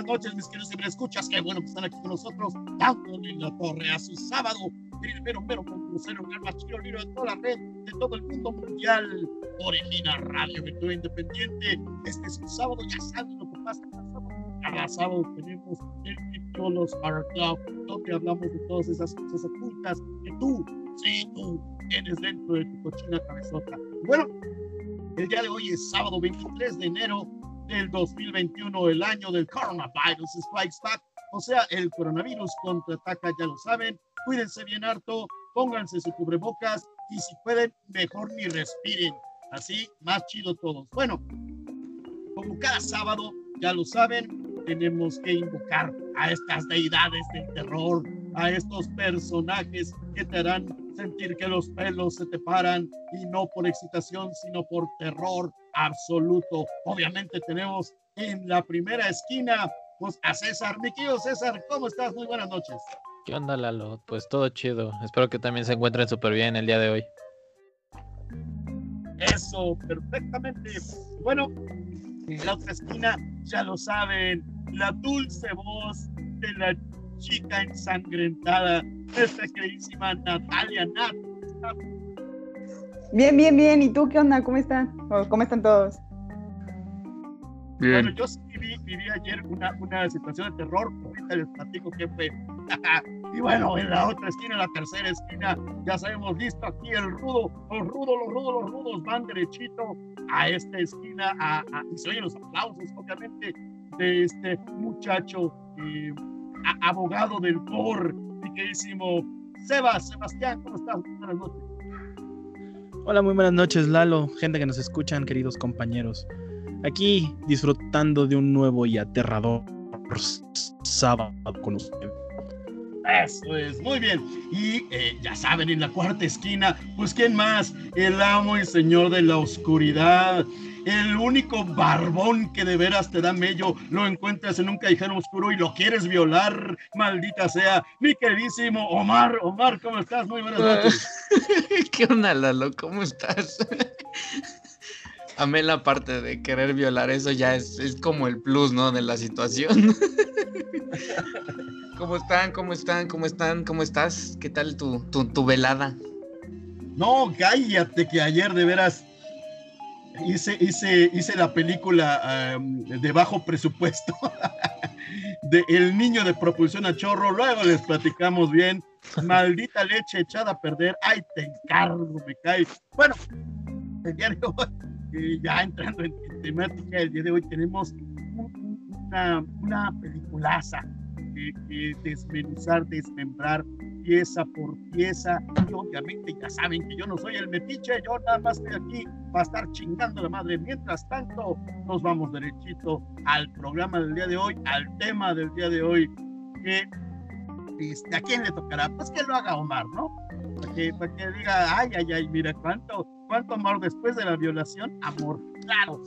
buenas noches, mis queridos me escuchas. Qué bueno que están aquí con nosotros, dándole la torre a su sábado. Primero, pero con un alma chino libro de toda la red, de todo el mundo mundial. Origina Radio Virtual Independiente. Este es un sábado, ya saben lo que pasa cada sábado. Cada sábado tenemos el Picholos Art Club, donde hablamos de todas esas cosas ocultas que tú, sí, tú, tienes dentro de tu cochina cabezota. Bueno, el día de hoy es sábado 23 de enero del 2021, el año del coronavirus strikes back, o sea, el coronavirus contraataca, ya lo saben. Cuídense bien harto, pónganse su cubrebocas y si pueden, mejor ni respiren. Así, más chido todos. Bueno, como cada sábado, ya lo saben, tenemos que invocar a estas deidades del terror, a estos personajes que te harán sentir que los pelos se te paran y no por excitación, sino por terror absoluto. Obviamente tenemos en la primera esquina pues, a César. Mi querido César, ¿cómo estás? Muy buenas noches. ¿Qué onda, Lalo? Pues todo chido. Espero que también se encuentren súper bien el día de hoy. Eso, perfectamente. Bueno, en la otra esquina, ya lo saben, la dulce voz de la chica ensangrentada, esta queridísima Natalia Nat. Bien, bien, bien. ¿Y tú qué onda? ¿Cómo están? ¿Cómo están todos? Bien. Bueno, yo sí viví, viví ayer una, una, situación de terror, ahorita les platico qué fue. y bueno, en la otra esquina, en la tercera esquina, ya sabemos, listo aquí el rudo, los rudos, los rudos, los rudos van derechito a esta esquina, a, a, y se oyen los aplausos, obviamente, de este muchacho eh, abogado del POR, mi queridísimo Sebas, Sebastián, ¿cómo estás? Buenas noches. Hola, muy buenas noches, Lalo, gente que nos escuchan, queridos compañeros. Aquí disfrutando de un nuevo y aterrador sábado con ustedes. Eso es, muy bien. Y eh, ya saben, en la cuarta esquina, pues ¿quién más? El amo y señor de la oscuridad, el único barbón que de veras te da mello, lo encuentras en un callejón oscuro y lo quieres violar, maldita sea, mi queridísimo Omar. Omar, ¿cómo estás? Muy buenas noches. ¿Qué onda, Lalo? ¿Cómo estás? Amé la parte de querer violar, eso ya es, es como el plus, ¿no? De la situación. ¿Cómo están? ¿Cómo están? ¿Cómo están? ¿Cómo estás? ¿Qué tal tu, tu, tu velada? No, cállate que ayer de veras hice, hice, hice la película de bajo presupuesto de El niño de propulsión a chorro. Luego les platicamos bien. Maldita leche echada a perder. Ay, te encargo, me cae. Bueno, el día de hoy, ya entrando en, temática, el día de hoy tenemos una, una peliculaza que, que desmenuzar, desmembrar pieza por pieza. Y obviamente ya saben que yo no soy el metiche, yo nada más estoy aquí para estar chingando la madre. Mientras tanto, nos vamos derechito al programa del día de hoy, al tema del día de hoy, que este, ¿a quién le tocará? Pues que lo haga Omar, ¿no? Para que, para que diga, ay, ay, ay, mira, cuánto, cuánto amor después de la violación, amor, claro.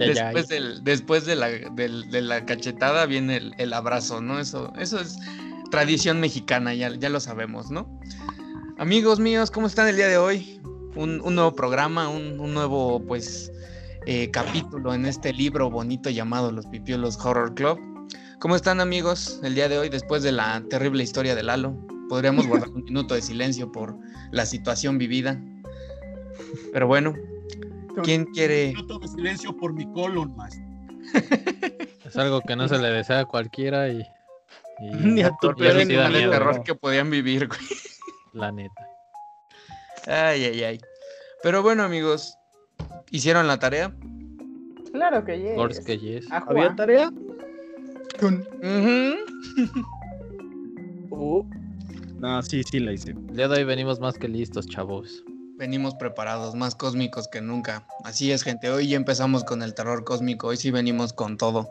después, Del, después de la, de la cachetada viene el, el, abrazo, ¿no? Eso, eso es tradición mexicana, ya, ya lo sabemos, ¿no? Amigos míos, ¿cómo están el día de hoy? Un, nuevo programa, un, nuevo, pues, eh, capítulo en este libro bonito llamado Los Pipiolos Horror Club. ¿Cómo están amigos el día de hoy después de la terrible historia de Lalo? Podríamos guardar un minuto de silencio por la situación vivida. Pero bueno, ¿quién quiere...? Un minuto de silencio por mi colon, más. Es algo que no se le desea a cualquiera y ni a tu peor de terror que podían vivir, güey. La neta. Ay, ay, ay. Pero bueno, amigos, ¿hicieron la tarea? Claro que yes. Por que yes. ¿Había tarea? Uh. No, sí, sí la hice. El día de hoy venimos más que listos, chavos. Venimos preparados, más cósmicos que nunca. Así es, gente. Hoy ya empezamos con el terror cósmico. Hoy sí venimos con todo.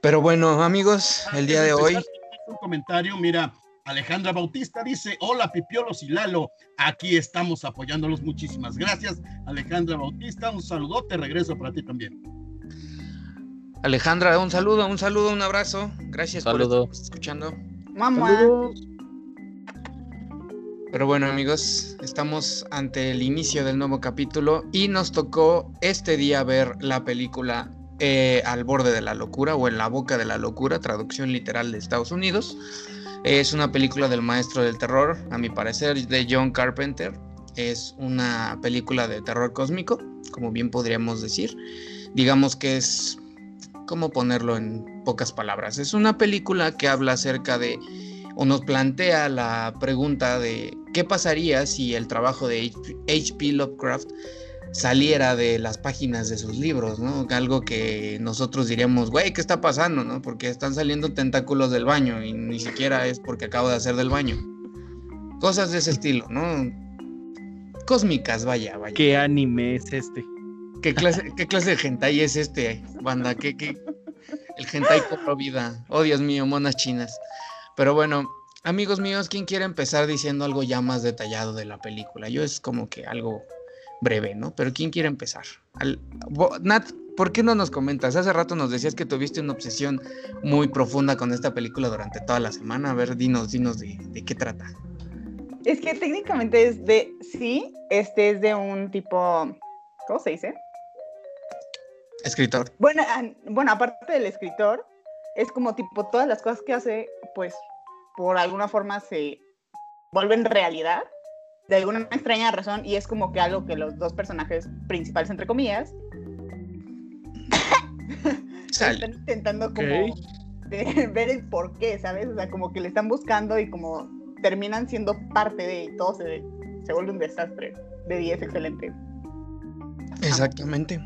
Pero bueno, amigos, el día de hoy. Un comentario, mira, Alejandra Bautista dice, hola Pipiolos y Lalo, aquí estamos apoyándolos, muchísimas gracias. Alejandra Bautista, un saludote, regreso para ti también. Alejandra, un saludo, un saludo, un abrazo. Gracias por estar escuchando. Mamá. Pero bueno amigos, estamos ante el inicio del nuevo capítulo y nos tocó este día ver la película eh, Al borde de la locura o En la boca de la locura, traducción literal de Estados Unidos. Es una película del maestro del terror, a mi parecer, de John Carpenter. Es una película de terror cósmico, como bien podríamos decir. Digamos que es, ¿cómo ponerlo en pocas palabras? Es una película que habla acerca de, o nos plantea la pregunta de qué pasaría si el trabajo de H.P. Lovecraft saliera de las páginas de sus libros, ¿no? Algo que nosotros diríamos, güey, ¿qué está pasando, no? Porque están saliendo tentáculos del baño y ni siquiera es porque acabo de hacer del baño. Cosas de ese estilo, ¿no? Cósmicas, vaya, vaya. ¿Qué anime es este? ¿Qué clase, qué clase de hentai es este, banda? ¿Qué, qué? El hentai vida. Oh, Dios mío, monas chinas. Pero bueno, amigos míos, ¿quién quiere empezar diciendo algo ya más detallado de la película? Yo es como que algo breve, ¿no? Pero ¿quién quiere empezar? Nat, ¿por qué no nos comentas? Hace rato nos decías que tuviste una obsesión muy profunda con esta película durante toda la semana. A ver, dinos, dinos de, qué trata. Es que técnicamente es de, sí, este es de un tipo, ¿cómo se dice? Escritor. Bueno, bueno, aparte del escritor, es como tipo todas las cosas que hace, pues por alguna forma se vuelven realidad de alguna extraña razón y es como que algo que los dos personajes principales, entre comillas, están intentando como ver el por qué, ¿sabes? O sea, como que le están buscando y como terminan siendo parte de y todo se, se vuelve un desastre. De 10, excelente. Exactamente.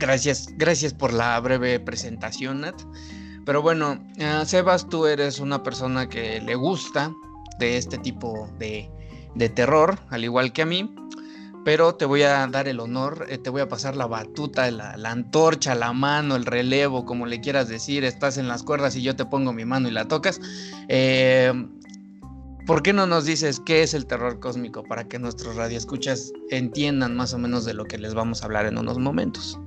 Gracias, gracias por la breve presentación, Nat. Pero bueno, uh, Sebas, tú eres una persona que le gusta de este tipo de terror, al igual que a mí, pero te voy a dar el honor, eh, te voy a pasar la batuta, la, antorcha, la mano, el relevo, como le quieras decir, estás en las cuerdas y yo te pongo mi mano y la tocas. Eh, ¿Por qué no nos dices qué es el terror cósmico para que nuestros radioescuchas entiendan más o menos de lo que les vamos a hablar en unos momentos?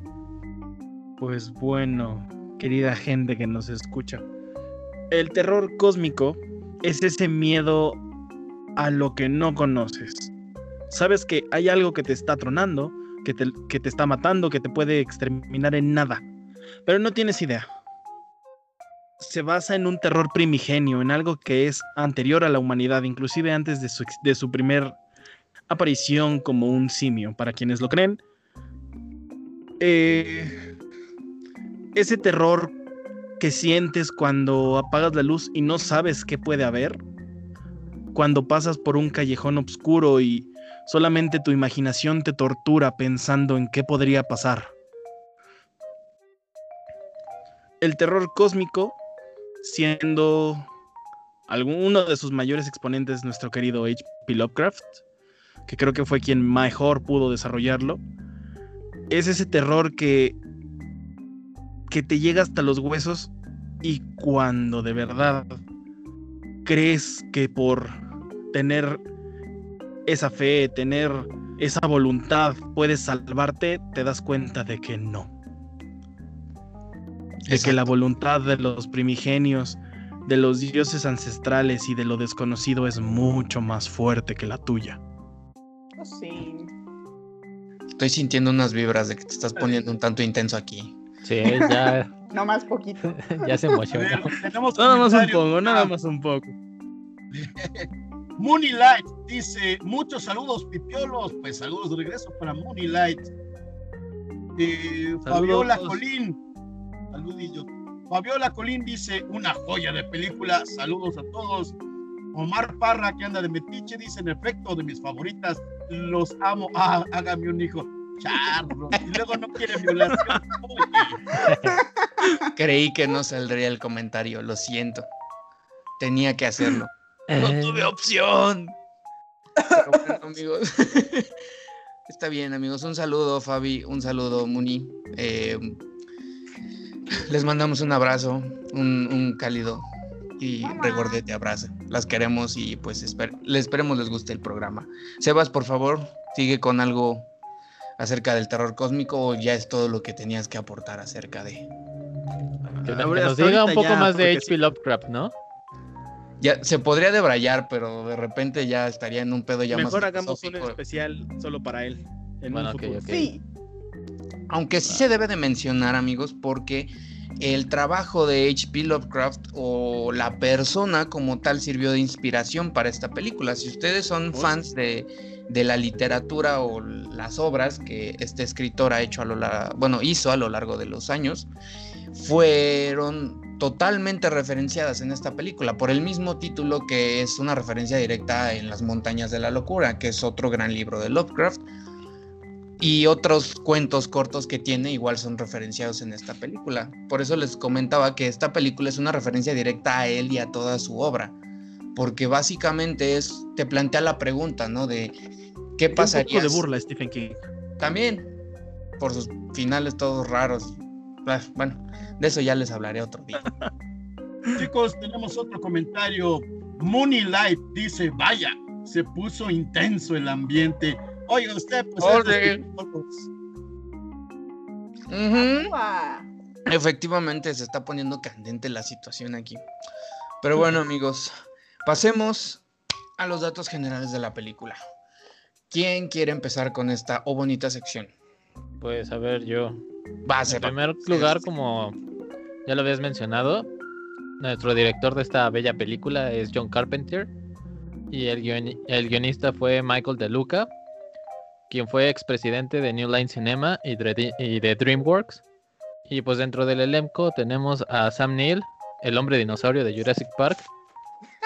Pues bueno, querida gente que nos escucha, el terror cósmico es ese miedo a lo que no conoces. Sabes que hay algo que te está tronando, que te, que te está matando, que te puede exterminar en nada, pero no tienes idea. Se basa en un terror primigenio, en algo que es anterior a la humanidad, inclusive antes de su, de su primer aparición como un simio, para quienes lo creen. Eh, ese terror que sientes cuando apagas la luz y no sabes qué puede haber, cuando pasas por un callejón oscuro y solamente tu imaginación te tortura pensando en qué podría pasar. El terror cósmico, siendo alguno de sus mayores exponentes nuestro querido H.P. Lovecraft, que creo que fue quien mejor pudo desarrollarlo, es ese terror que que te llega hasta los huesos y cuando de verdad crees que por tener esa fe, tener esa voluntad puedes salvarte, te das cuenta de que no. De que la voluntad de los primigenios, de los dioses ancestrales y de lo desconocido es mucho más fuerte que la tuya. Oh, sí. Estoy sintiendo unas vibras de que te estás poniendo un tanto intenso aquí. Sí, ya. no más poquito. ya se emocionó. Nada más un poco, nada más un poco. Moonlight dice, muchos saludos, pipiolos. Pues saludos de regreso para Moonlight. Eh, Fabiola Colín, saludillo. Fabiola Colín dice, una joya de película. Saludos a todos. Omar Parra, que anda de metiche, dice, en efecto, de mis favoritas. Los amo. Ah, hágame un hijo. Charro. Y luego no quiere violación. Creí que no saldría el comentario, lo siento. Tenía que hacerlo. No eh. tuve opción. amigos. Está bien, amigos. Un saludo, Fabi. Un saludo, Muni. Eh, les mandamos un abrazo, un, cálido y regordete abrazo. Las queremos y pues les esperemos les guste el programa. Sebas, por favor, sigue con algo acerca del terror cósmico o ya es todo lo que tenías que aportar acerca de. Que nos diga un poco más de HP Lovecraft, ¿no? Ya se podría debrayar, pero de repente ya estaría en un pedo ya Mejor más. Mejor hagamos un especial solo para él. bueno, Sí. Aunque sí se debe de mencionar, amigos, porque el trabajo de H.P. Lovecraft o la persona como tal sirvió de inspiración para esta película. Si ustedes son fans de, la literatura o las obras que este escritor ha hecho a lo bueno, hizo a lo largo de los años, fueron totalmente referenciadas en esta película por el mismo título que es una referencia directa en Las montañas de la locura, que es otro gran libro de Lovecraft y otros cuentos cortos que tiene igual son referenciados en esta película. Por eso les comentaba que esta película es una referencia directa a él y a toda su obra, porque básicamente es te plantea la pregunta, ¿no? De qué pasaría. Un poco de burla Stephen King. También por sus finales todos raros. Ah, bueno, de eso ya les hablaré otro día. Chicos, tenemos otro comentario. Moonlight dice, vaya, se puso intenso el ambiente Oiga usted, pues. Efectivamente, se está poniendo candente la situación aquí. Pero bueno, amigos, pasemos a los datos generales de la película. ¿Quién quiere empezar con esta o bonita sección? Pues a ver, yo. Va a En primer lugar, como ya lo habías mencionado, nuestro director de esta bella película es John Carpenter y el, el guionista fue Michael De Luca quien fue expresidente de New Line Cinema y de, DreamWorks. Y pues dentro del elenco tenemos a Sam Neill, el hombre dinosaurio de Jurassic Park,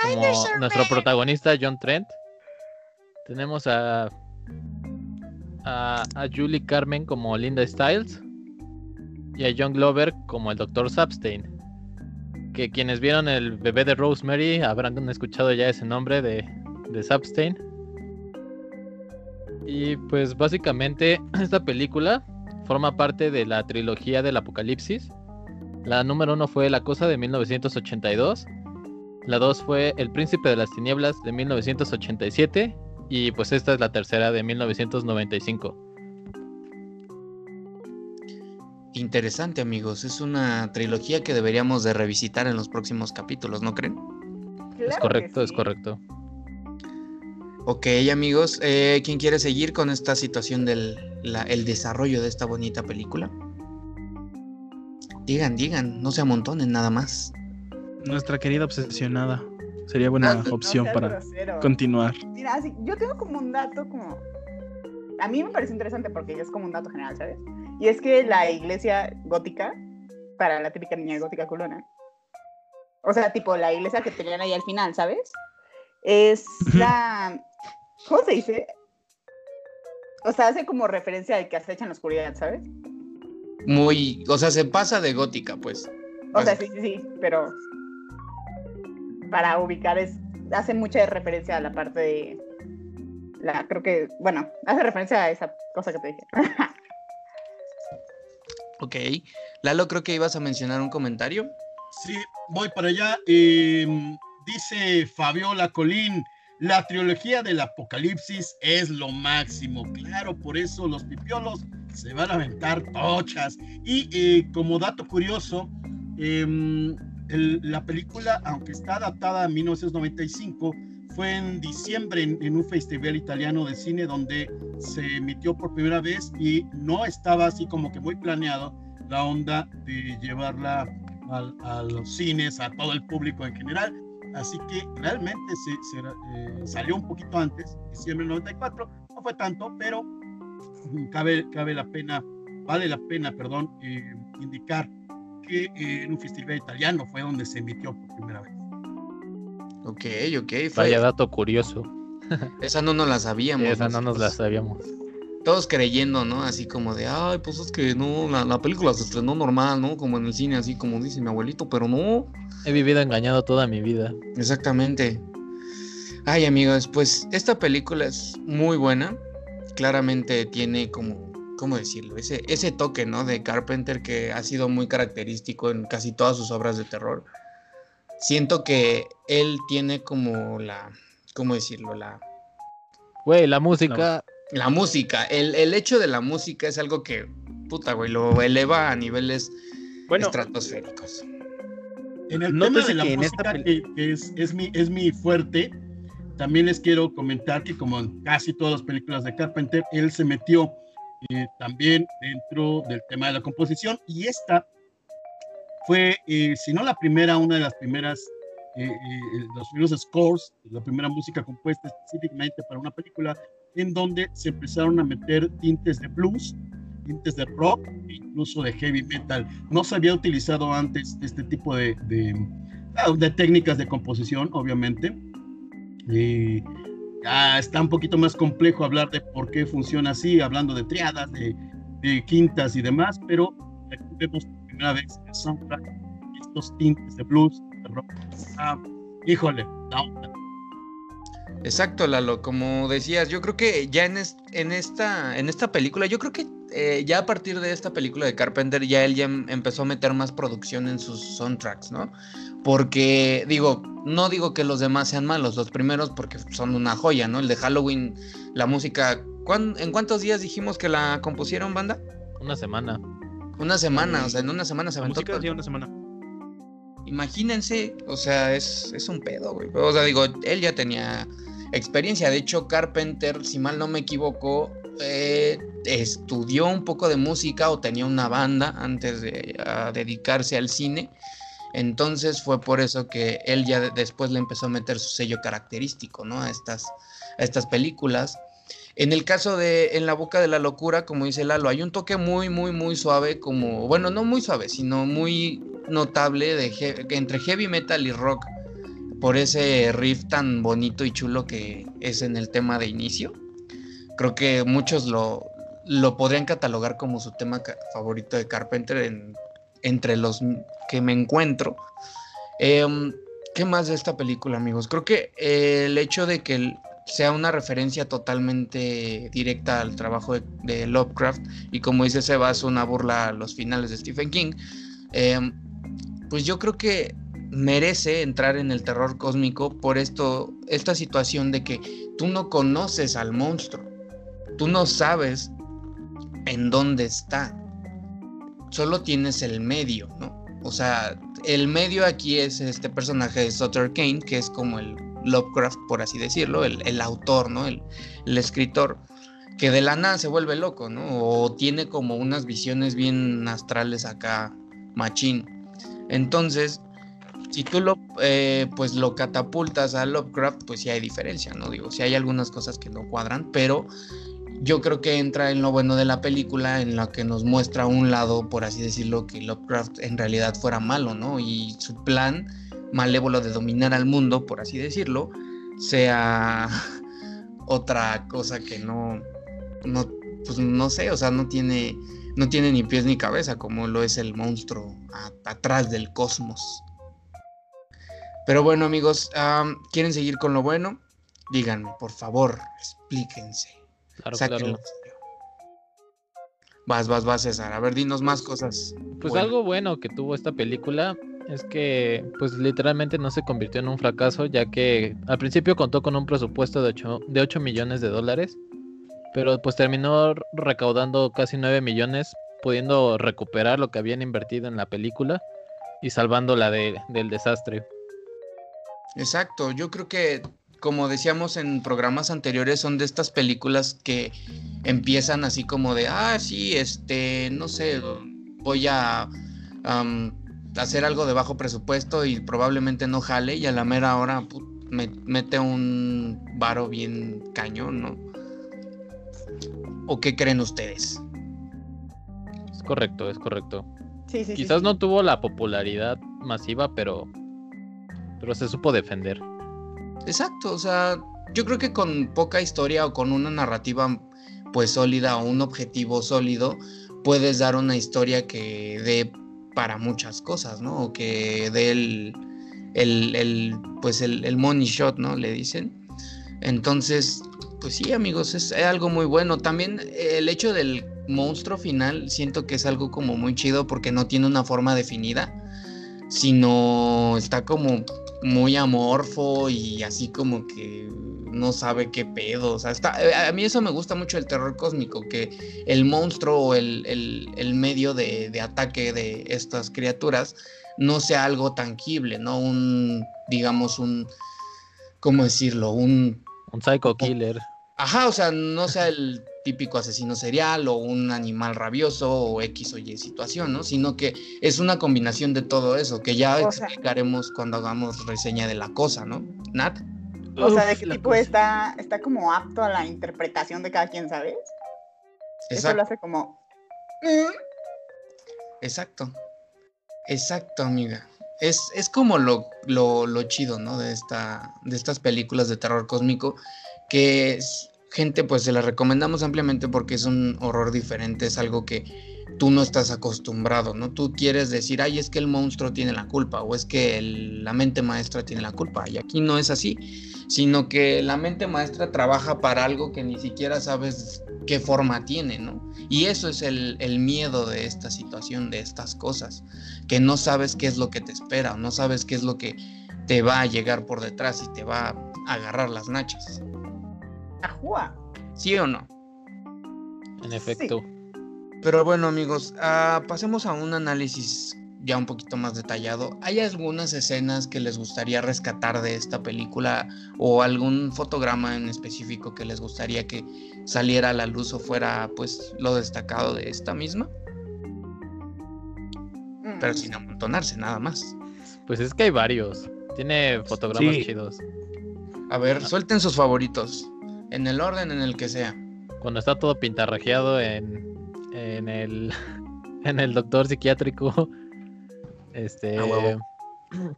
como nuestro protagonista John Trent. Tenemos a, a, Julie Carmen como Linda Stiles y a John Glover como el Dr. Substein. Que quienes vieron el bebé de Rosemary habrán escuchado ya ese nombre de, de Substein. Y pues básicamente esta película forma parte de la trilogía del Apocalipsis. La número uno fue La Cosa de 1982. La dos fue El Príncipe de las Tinieblas de 1987. Y pues esta es la tercera de 1995. Interesante amigos, es una trilogía que deberíamos de revisitar en los próximos capítulos, ¿no creen? es correcto, es correcto. Ok, amigos, eh, ¿quién quiere seguir con esta situación del el desarrollo de esta bonita película? Digan, digan, no se amontonen nada más. Nuestra querida obsesionada. Sería buena opción para continuar. Mira, yo tengo como un dato como... A mí me parece interesante porque es como un dato general, ¿sabes? Y es que la iglesia gótica, para la típica niña gótica culona, o sea, tipo la iglesia que tenían ahí al final, ¿sabes? Es la ¿Cómo se dice? O sea, hace como referencia al que acecha en la oscuridad, ¿sabes? Muy, o sea, se pasa de gótica, pues. O sea, sí, sí, sí, pero para ubicar es, hace mucha referencia a la parte de la, creo que, bueno, hace referencia a esa cosa que te dije. ok. Lalo, creo que ibas a mencionar un comentario. Sí, voy para allá. Em, dice Fabiola Colín, la trilogía del apocalipsis es lo máximo, claro, por eso los pipiolos se van a aventar tochas. Y eh, como dato curioso, em, la película, aunque está adaptada a 1995, fue en diciembre en, un festival italiano de cine donde se emitió por primera vez y no estaba así como que muy planeado la onda de llevarla a los cines, a todo el público en general, Así que realmente se, eh, salió un poquito antes, diciembre del 94, no fue tanto, pero cabe, cabe la pena, vale la pena, perdón, eh, indicar que eh, en un festival italiano fue donde se emitió por primera vez. Ok, ok. Vaya dato curioso. Esa no nos la sabíamos. Esa no nos la sabíamos todos creyendo, ¿no? Así como de, ay, pues es que no, la, película se estrenó normal, ¿no? Como en el cine, así como dice mi abuelito, pero no. He vivido engañado toda mi vida. Exactamente. Ay, amigos, pues esta película es muy buena. Claramente tiene como, ¿cómo decirlo? Ese, ese toque, ¿no? De Carpenter que ha sido muy característico en casi todas sus obras de terror. Siento que él tiene como la, ¿cómo decirlo? La... Güey, la música... La música, el, el, hecho de la música es algo que, puta, güey, lo eleva a niveles estratosféricos. En el tema de la música, que, es, es, mi, es mi fuerte, también les quiero comentar que como en casi todas las películas de Carpenter, él se metió eh, también dentro del tema de la composición. Y esta fue, eh, si no la primera, una de las primeras, eh, los primeros scores, la primera música compuesta específicamente para una película, en donde se empezaron a meter tintes de blues, tintes de rock e incluso de heavy metal. No se había utilizado antes este tipo de, de, ah, de técnicas de composición, obviamente. Y está un poquito más complejo hablar de por qué funciona así, hablando de triadas, de, quintas y demás, pero aquí vemos por primera vez el soundtrack, estos tintes de blues, de rock. Ah, híjole, Exacto, Lalo, como decías, yo creo que ya en, en, esta, en esta película, yo creo que eh, ya a partir de esta película de Carpenter, ya él ya em, empezó a meter más producción en sus soundtracks, ¿no? Porque, digo, no digo que los demás sean malos, los primeros porque son una joya, ¿no? El de Halloween, la música, ¿en cuántos días dijimos que la compusieron, banda? Una semana. Una semana, o sea, en una semana se aventó. Música, una semana. Imagínense, o sea, es, es un pedo, güey. O sea, digo, él ya tenía experiencia. De hecho, Carpenter, si mal no me equivoco, eh, estudió un poco de música o tenía una banda antes de dedicarse al cine. Entonces fue por eso que él ya después le empezó a meter su sello característico, ¿no? A estas, a estas películas. En el caso de En la boca de la locura, como dice Lalo, hay un toque muy, muy, muy suave, como, bueno, no muy suave, sino muy notable de entre heavy metal y rock, por ese riff tan bonito y chulo que es en el tema de inicio. Creo que muchos lo, lo podrían catalogar como su tema favorito de Carpenter entre los que me encuentro. Em, ¿Qué más de esta película, amigos? Creo que el hecho de que sea una referencia totalmente directa al trabajo de, Lovecraft y como dice Sebas, una burla a los finales de Stephen King, em, pues yo creo que merece entrar en el terror cósmico por esto, esta situación de que tú no conoces al monstruo, tú no sabes en dónde está, solo tienes el medio, ¿no? O sea, el medio aquí es este personaje de Sutter Kane, que es como el Lovecraft, por así decirlo, el, autor, ¿no? El, el, escritor, que de la nada se vuelve loco, ¿no? O tiene como unas visiones bien astrales acá, machín. Entonces, si tú lo, eh, pues lo catapultas a Lovecraft, pues sí hay diferencia, ¿no? Digo, si hay algunas cosas que no cuadran, pero yo creo que entra en lo bueno de la película, en la que nos muestra un lado, por así decirlo, que Lovecraft en realidad fuera malo, ¿no? Y su plan malévolo de dominar al mundo, por así decirlo, sea otra cosa que no, no, pues no sé, o sea, no tiene, no tiene ni pies ni cabeza, como lo es el monstruo atrás del cosmos. Pero bueno, amigos, ¿quieren seguir con lo bueno? Díganme, por favor, explíquense. Claro, claro. Vas, vas, vas, César. A ver, dinos más cosas. Pues algo bueno que tuvo esta película es que, pues literalmente no se convirtió en un fracaso, ya que al principio contó con un presupuesto de 8, de 8 millones de dólares, pero pues terminó recaudando casi 9 millones, pudiendo recuperar lo que habían invertido en la película y salvándola de, del desastre. Exacto, yo creo que como decíamos en programas anteriores, son de estas películas que empiezan así como de, ah, sí, este, no sé, voy a hacer algo de bajo presupuesto y probablemente no jale y a la mera hora me mete un varo bien cañón, ¿no? ¿O qué creen ustedes? Es correcto, es correcto. Sí, sí, Quizás no tuvo la popularidad masiva, pero, pero se supo defender. Exacto, o sea, yo creo que con poca historia o con una narrativa pues sólida o un objetivo sólido, puedes dar una historia que dé para muchas cosas, ¿no? O que dé el, el, pues el, money shot, ¿no? Le dicen. Entonces, pues sí, amigos, es, algo muy bueno. También el hecho del monstruo final, siento que es algo como muy chido porque no tiene una forma definida, sino está como muy amorfo y así como que no sabe qué pedo. O sea, está, eh, a mí eso me gusta mucho el terror cósmico, que el monstruo o el, medio de, ataque de estas criaturas no sea algo tangible, ¿no? Un, digamos, un, ¿cómo decirlo? Un... Un psycho killer. Ajá, o sea, no sea el típico asesino serial o un animal rabioso o X o Y situación, ¿no? Sino que es una combinación de todo eso, que ya explicaremos cuando hagamos reseña de la cosa, ¿no? Nat. O sea, de qué tipo está, está como apto a la interpretación de cada quien, ¿sabes? Eso lo hace como. Mm". Exacto. Exacto, amiga. Es, es como lo, lo, lo, chido, ¿no? De, esta, de estas películas de terror cósmico, que gente, pues se las recomendamos ampliamente porque es un horror diferente, es algo que tú no estás acostumbrado, ¿no? Tú quieres decir, ay, es que el monstruo tiene la culpa o es que la mente maestra tiene la culpa. Y aquí no es así, sino que la mente maestra trabaja para algo que ni siquiera sabes qué forma tiene, ¿no? Y eso es el, miedo de esta situación, de estas cosas, que no sabes qué es lo que te espera o no sabes qué es lo que te va a llegar por detrás y te va a agarrar las nachas. Ajua. ¿Sí o no? En efecto. Pero bueno amigos, ah, pasemos a un análisis ya un poquito más detallado. ¿Hay algunas escenas que les gustaría rescatar de esta película o algún fotograma en específico que les gustaría que saliera a la luz o fuera pues lo destacado de esta misma? Pero mm. sin amontonarse, nada más. Pues es que hay varios. Tiene fotogramas chidos. A ver, suelten sus favoritos. En el orden en el que sea. Cuando está todo pintarrajeado en, en el en el doctor psiquiátrico este,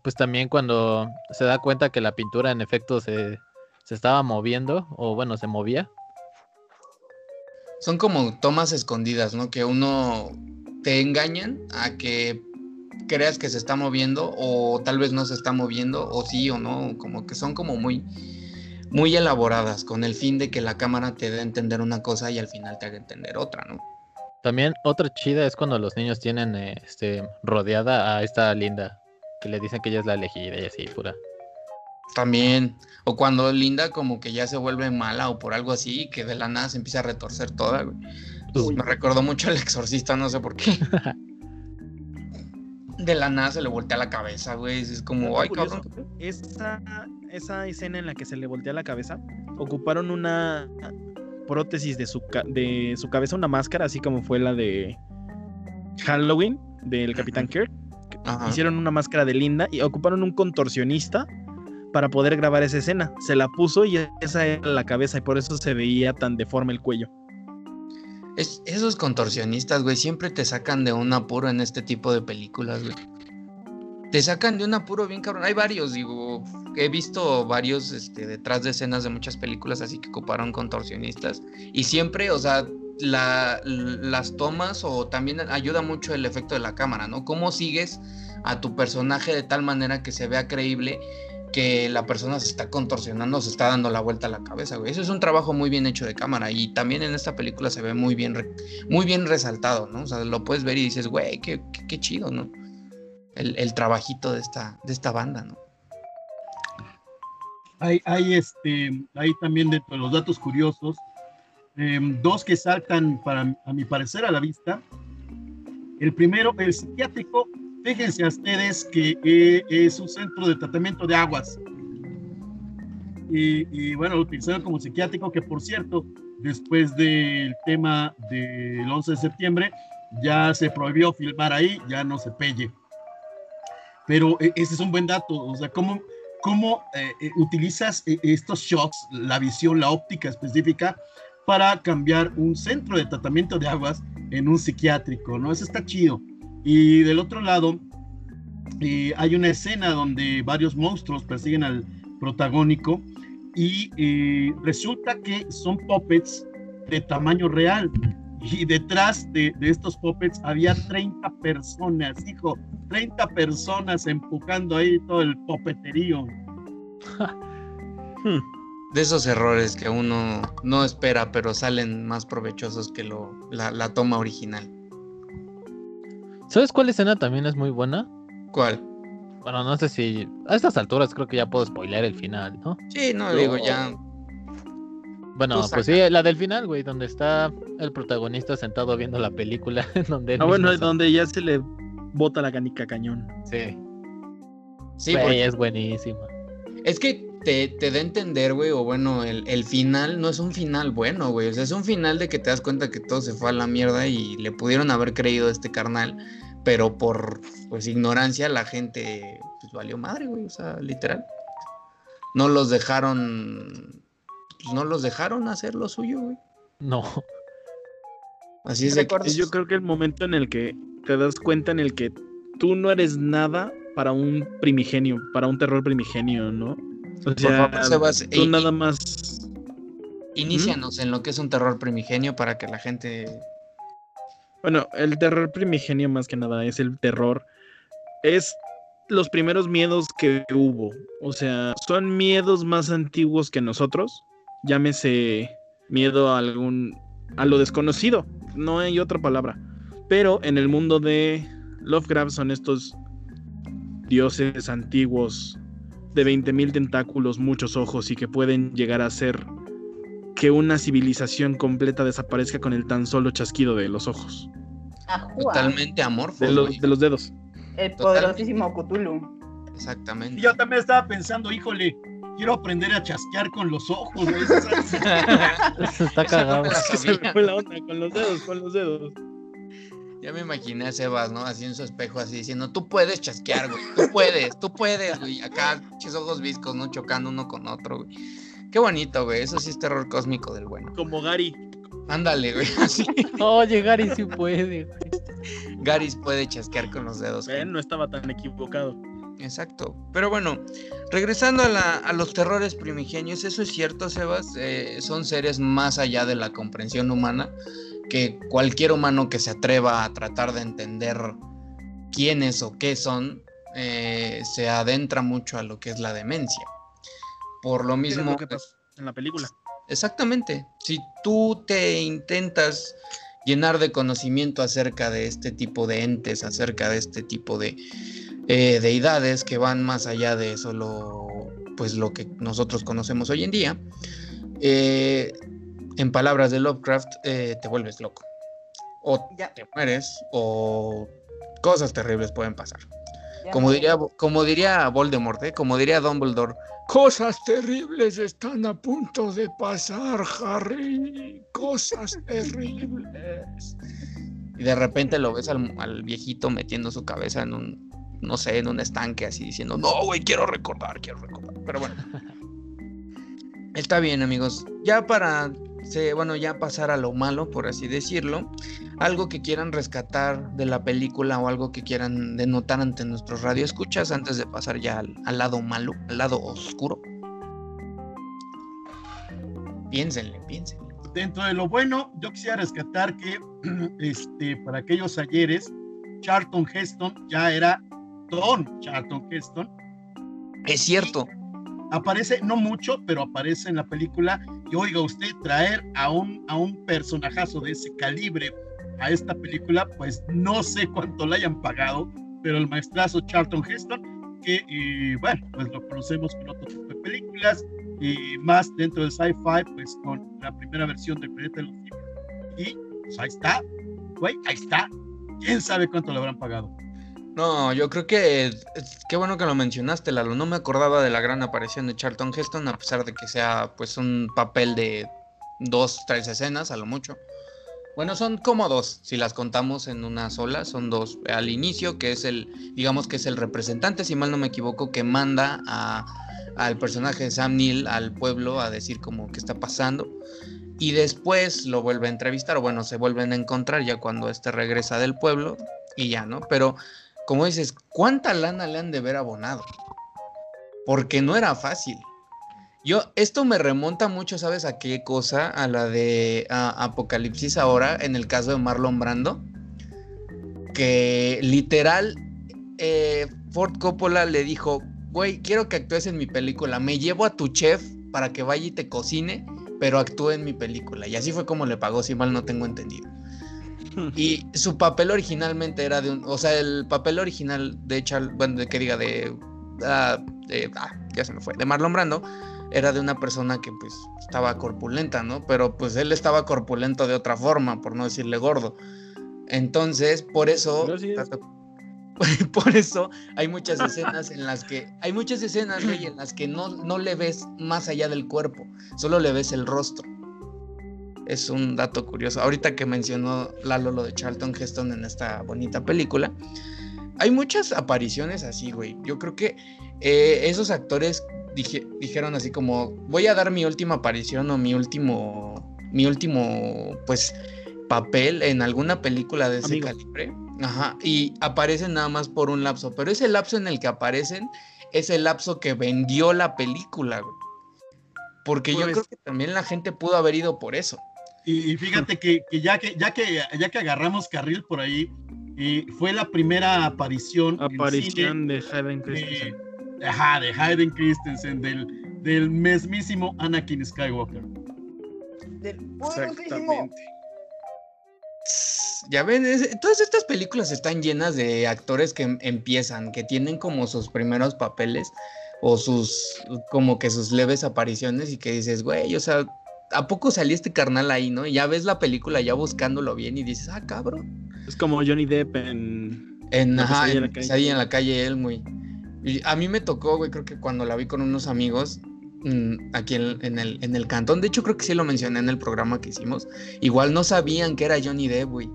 pues también cuando se da cuenta que la pintura en efecto se, estaba moviendo, o bueno, se movía. Son como tomas escondidas, ¿no? Que uno te engañan a que creas que se está moviendo o tal vez no se está moviendo o sí o no, como que son como muy muy elaboradas con el fin de que la cámara te dé a entender una cosa y al final te haga entender otra, ¿no? También otra chida es cuando los niños tienen este rodeada a esta Linda, que le dicen que ella es la elegida y así, pura. También, o cuando Linda como que ya se vuelve mala o por algo así, que de la nada se empieza a retorcer toda, güey. me recordó mucho al exorcista, no sé por qué. de la nada se le voltea la cabeza, güey. Es como, ay, cabrón. Esa, esa escena en la que se le voltea la cabeza, ocuparon una prótesis de su, de su cabeza una máscara, así como fue la de Halloween del Capitán Kirk. Hicieron una máscara de Linda y ocuparon un contorsionista para poder grabar esa escena. Se la puso y esa era la cabeza y por eso se veía tan deforme el cuello. Es, esos contorsionistas, güey, siempre te sacan de un apuro en este tipo de películas, güey te sacan de un apuro bien cabrón. Hay varios, digo, he visto varios este, detrás de escenas de muchas películas así que ocuparon contorsionistas. Y siempre, o sea, las tomas o también ayuda mucho el efecto de la cámara, ¿no? Cómo sigues a tu personaje de tal manera que se vea creíble que la persona se está contorsionando, se está dando la vuelta a la cabeza, güey. Eso es un trabajo muy bien hecho de cámara y también en esta película se ve muy bien, muy bien resaltado, ¿no? O sea, lo puedes ver y dices, güey, qué, qué chido, ¿no? El, trabajito de esta, de esta banda, ¿no? Hay, hay, este, hay también dentro de los datos curiosos, em, dos que saltan para, a mi parecer a la vista. El primero, el psiquiátrico, fíjense a ustedes que eh, es un centro de tratamiento de aguas. Y, y, bueno, lo utilizaron como psiquiátrico, que por cierto, después del tema del 11 de septiembre, ya se prohibió filmar ahí, ya no se pelle. Pero e, ese es un buen dato, o sea, cómo, cómo eh, eh, utilizas eh, estos shots, la visión, la óptica específica, para cambiar un centro de tratamiento de aguas en un psiquiátrico, ¿no? Eso está chido. Y del otro lado, hay una escena donde varios monstruos persiguen al protagónico y resulta que son puppets de tamaño real y detrás de, estos puppets había 30 personas, hijo, 30 personas empujando ahí todo el popeterío. De esos errores que uno no espera, pero salen más provechosos que lo, la, toma original. ¿Sabes cuál escena también es muy buena? ¿Cuál? Bueno, no sé si a estas alturas creo que ya puedo spoiler el final, ¿no? Sí, no, digo, ya bueno, pues sí, la del final, güey, donde está el protagonista sentado viendo la película. donde ah, bueno, es donde ya se le bota la canica cañón. Sí. Sí, porque... es buenísima. Es que te, te, da a entender, güey, o bueno, el, el, final no es un final bueno, güey. O sea, es un final de que te das cuenta que todo se fue a la mierda y le pudieron haber creído a este carnal, pero por pues ignorancia la gente pues valió madre, güey. O sea, literal. No los dejaron. Pues, no los dejaron hacer lo suyo, güey. No. Así es de que yo creo que el momento en el que te das cuenta en el que tú no eres nada para un primigenio, para un terror primigenio, ¿no? O sea, tú nada más. Inícianos en lo que es un terror primigenio para que la gente. Bueno, el terror primigenio más que nada es el terror. Es los primeros miedos que hubo. O sea, son miedos más antiguos que nosotros. Llámese miedo a algún. a lo desconocido. No hay otra palabra. Pero en el mundo de Lovecraft son estos dioses antiguos de 20.000 tentáculos, muchos ojos y que pueden llegar a ser que una civilización completa desaparezca con el tan solo chasquido de los ojos. Totalmente amorfo. De, de, los dedos. El poderosísimo Cthulhu. Exactamente. yo también estaba pensando, híjole, quiero aprender a chasquear con los ojos. está cagado. Se me fue la onda con los dedos, con los dedos. Ya me imaginé a Sebas, ¿no? Así en su espejo, así diciendo, tú puedes chasquear, güey. Tú puedes, tú puedes, güey. Acá, chis ojos viscos, ¿no? Chocando uno con otro, güey. Qué bonito, güey. Eso sí es terror cósmico del bueno. Como Gary. Ándale, güey. Así. Oye, Gary sí puede, güey. Gary puede chasquear con los dedos. Él no estaba tan equivocado. Exacto. Pero bueno, regresando a, la, a, los terrores primigenios, eso es cierto, Sebas. Eh, son seres más allá de la comprensión humana que cualquier humano que se atreva a tratar de entender quiénes o qué son, eh, se adentra mucho a lo que es la demencia. Por lo mismo... que en la película. Exactamente. Si tú te intentas llenar de conocimiento acerca de este tipo de entes, acerca de este tipo de eh, deidades que van más allá de solo pues lo que nosotros conocemos hoy en día, eh, en palabras de Lovecraft, eh, te vuelves loco. O te mueres, o cosas terribles pueden pasar. como diría, como diría Voldemort, ¿eh? como diría Dumbledore, cosas terribles están a punto de pasar, Harry. Cosas terribles. Y de repente lo ves al, al, viejito metiendo su cabeza en un, no sé, en un estanque así diciendo, no, güey, quiero recordar, quiero recordar. Pero bueno. Está bien, amigos. Ya para bueno, ya pasar a lo malo, por así decirlo, algo que quieran rescatar de la película o algo que quieran denotar ante nuestros radioescuchas antes de pasar ya al, lado malo, al lado oscuro. Piénsenle, piénsenle. Dentro de lo bueno, yo quisiera rescatar que este, para aquellos ayeres, Charlton Heston ya era Don Charlton Heston. Es cierto aparece, no mucho, pero aparece en la película. Y oiga, usted traer a un, a un personajazo de ese calibre a esta película, pues no sé cuánto le hayan pagado, pero el maestrazo Charlton Heston, que bueno, pues lo conocemos con otro tipo de películas, y más dentro del sci-fi, pues con la primera versión de Planeta de los Simios. Y pues ahí está, güey, ahí está. ¿Quién sabe cuánto le habrán pagado? No, yo creo que qué bueno que lo mencionaste, Lalo. No me acordaba de la gran aparición de Charlton Heston, a pesar de que sea pues un papel de dos, tres escenas, a lo mucho. Bueno, son como dos, si las contamos en una sola, son dos. Al inicio, que es el, digamos que es el representante, si mal no me equivoco, que manda a, al personaje de Sam Neill al pueblo a decir como qué está pasando. Y después lo vuelve a entrevistar, o bueno, se vuelven a encontrar ya cuando este regresa del pueblo y ya, ¿no? Pero como dices, ¿cuánta lana le han de ver abonado? Porque no era fácil. Yo, esto me remonta mucho, ¿sabes a qué cosa? A la de Apocalipsis ahora, en el caso de Marlon Brando. Que literal, eh, Ford Coppola le dijo, güey, quiero que actúes en mi película. Me llevo a tu chef para que vaya y te cocine, pero actúe en mi película. Y así fue como le pagó, si mal no tengo entendido. Y su papel originalmente era de un. O sea, el papel original de Charles. Bueno, de que diga, de. ah, ah ya se me fue. De Marlon Brando. Era de una persona que, pues, estaba corpulenta, ¿no? Pero, pues, él estaba corpulento de otra forma, por no decirle gordo. Entonces, por eso. por eso hay muchas escenas en las que hay muchas escenas güey, en las que no, no le ves más allá del cuerpo, solo le ves el rostro. Es un dato curioso. Ahorita que mencionó Lalo lo de Charlton Heston en esta bonita película, hay muchas apariciones así, güey. Yo creo que eh, esos actores dijeron así como, voy a dar mi última aparición o mi último, mi último, pues, papel en alguna película de ese calibre. Ajá, y aparecen nada más por un lapso, pero ese lapso en el que aparecen es el lapso que vendió la película, güey. Porque yo pues creo que también la gente pudo haber ido por eso. Y, fíjate que, ya que ya que ya que agarramos carril por ahí, eh, fue la primera aparición. Aparición de Hayden Christensen. ajá, de Hayden Christensen, del, del mismísimo Anakin Skywalker. Del Exactamente. Ya ven, todas estas películas están llenas de actores que empiezan, que tienen como sus primeros papeles o sus, como que sus leves apariciones y que dices, güey, o sea, ¿a poco salió este carnal ahí, no? Y ya ves la película ya buscándolo bien y dices, ah, cabrón. Es como Johnny Depp en... En, ajá, en, en la calle él, muy... Y a mí me tocó, güey, creo que cuando la vi con unos amigos, mm, aquí en, el, en el cantón. De hecho, creo que sí lo mencioné en el programa que hicimos. Igual no sabían que era Johnny Depp, güey